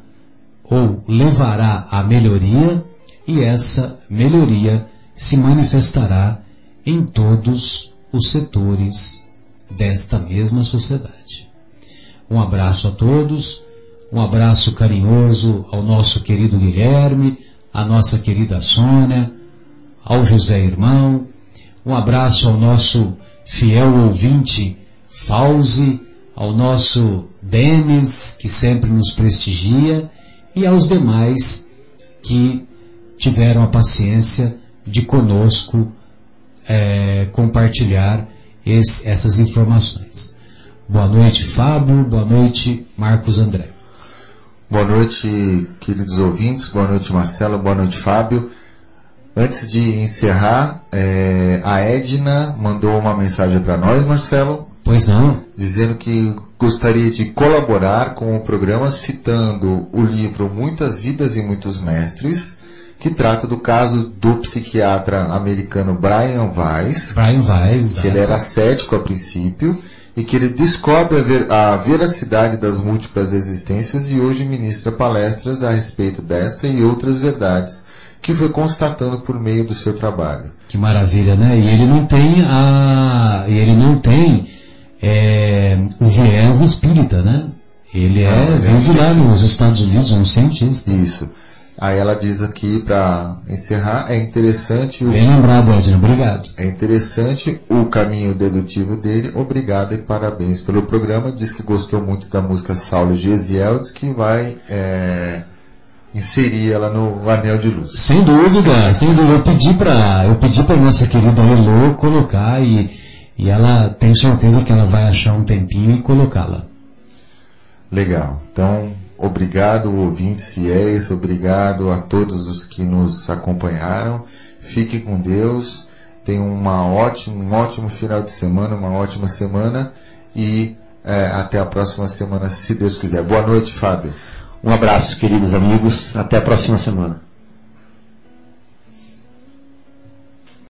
ou levará à melhoria e essa melhoria se manifestará em todos os setores desta mesma sociedade. Um abraço a todos, um abraço carinhoso ao nosso querido Guilherme, à nossa querida Sônia, ao José Irmão, um abraço ao nosso fiel ouvinte Fauzi, ao nosso Denis, que sempre nos prestigia, e aos demais que tiveram a paciência de conosco eh, compartilhar esse- essas informações. Boa noite, Fábio. Boa noite, Marcos André. Boa noite, queridos ouvintes. Boa noite, Marcelo. Boa noite, Fábio. Antes de encerrar, eh, a Edna mandou uma mensagem para nós, Marcelo, Pois não? dizendo que gostaria de colaborar com o programa citando o livro Muitas Vidas e Muitos Mestres, que trata do caso do psiquiatra americano Brian Weiss, Brian Weiss. que ele era cético a princípio e que ele descobre a, ver- a veracidade das múltiplas existências e hoje ministra palestras a respeito desta e outras verdades que foi constatando por meio do seu trabalho. Que maravilha, né? E ele não tem a. E ele não tem é, o viés espírita, né? Ele é, ele é vive lá nos Estados Unidos, é um cientista. Isso. Aí ela diz aqui para encerrar, é interessante o Bem lembrado, Edna, obrigado. É interessante o caminho dedutivo dele. Obrigado e parabéns pelo programa. Diz que gostou muito da música Saulo Gesiel. Diz que vai é, inserir ela no Anel de Luz. Sem dúvida, sem dúvida. Eu pedi pra, eu pedi pra nossa querida Elô colocar e, e ela tem certeza que ela vai achar um tempinho e colocá-la. Legal. Então, obrigado, ouvintes fiéis. Obrigado a todos os que nos acompanharam. Fique com Deus. Tenham uma ótima, um ótimo final de semana, uma ótima semana. E é, até a próxima semana, se Deus quiser. Boa noite, Fábio. Um abraço, queridos amigos. Até a próxima semana.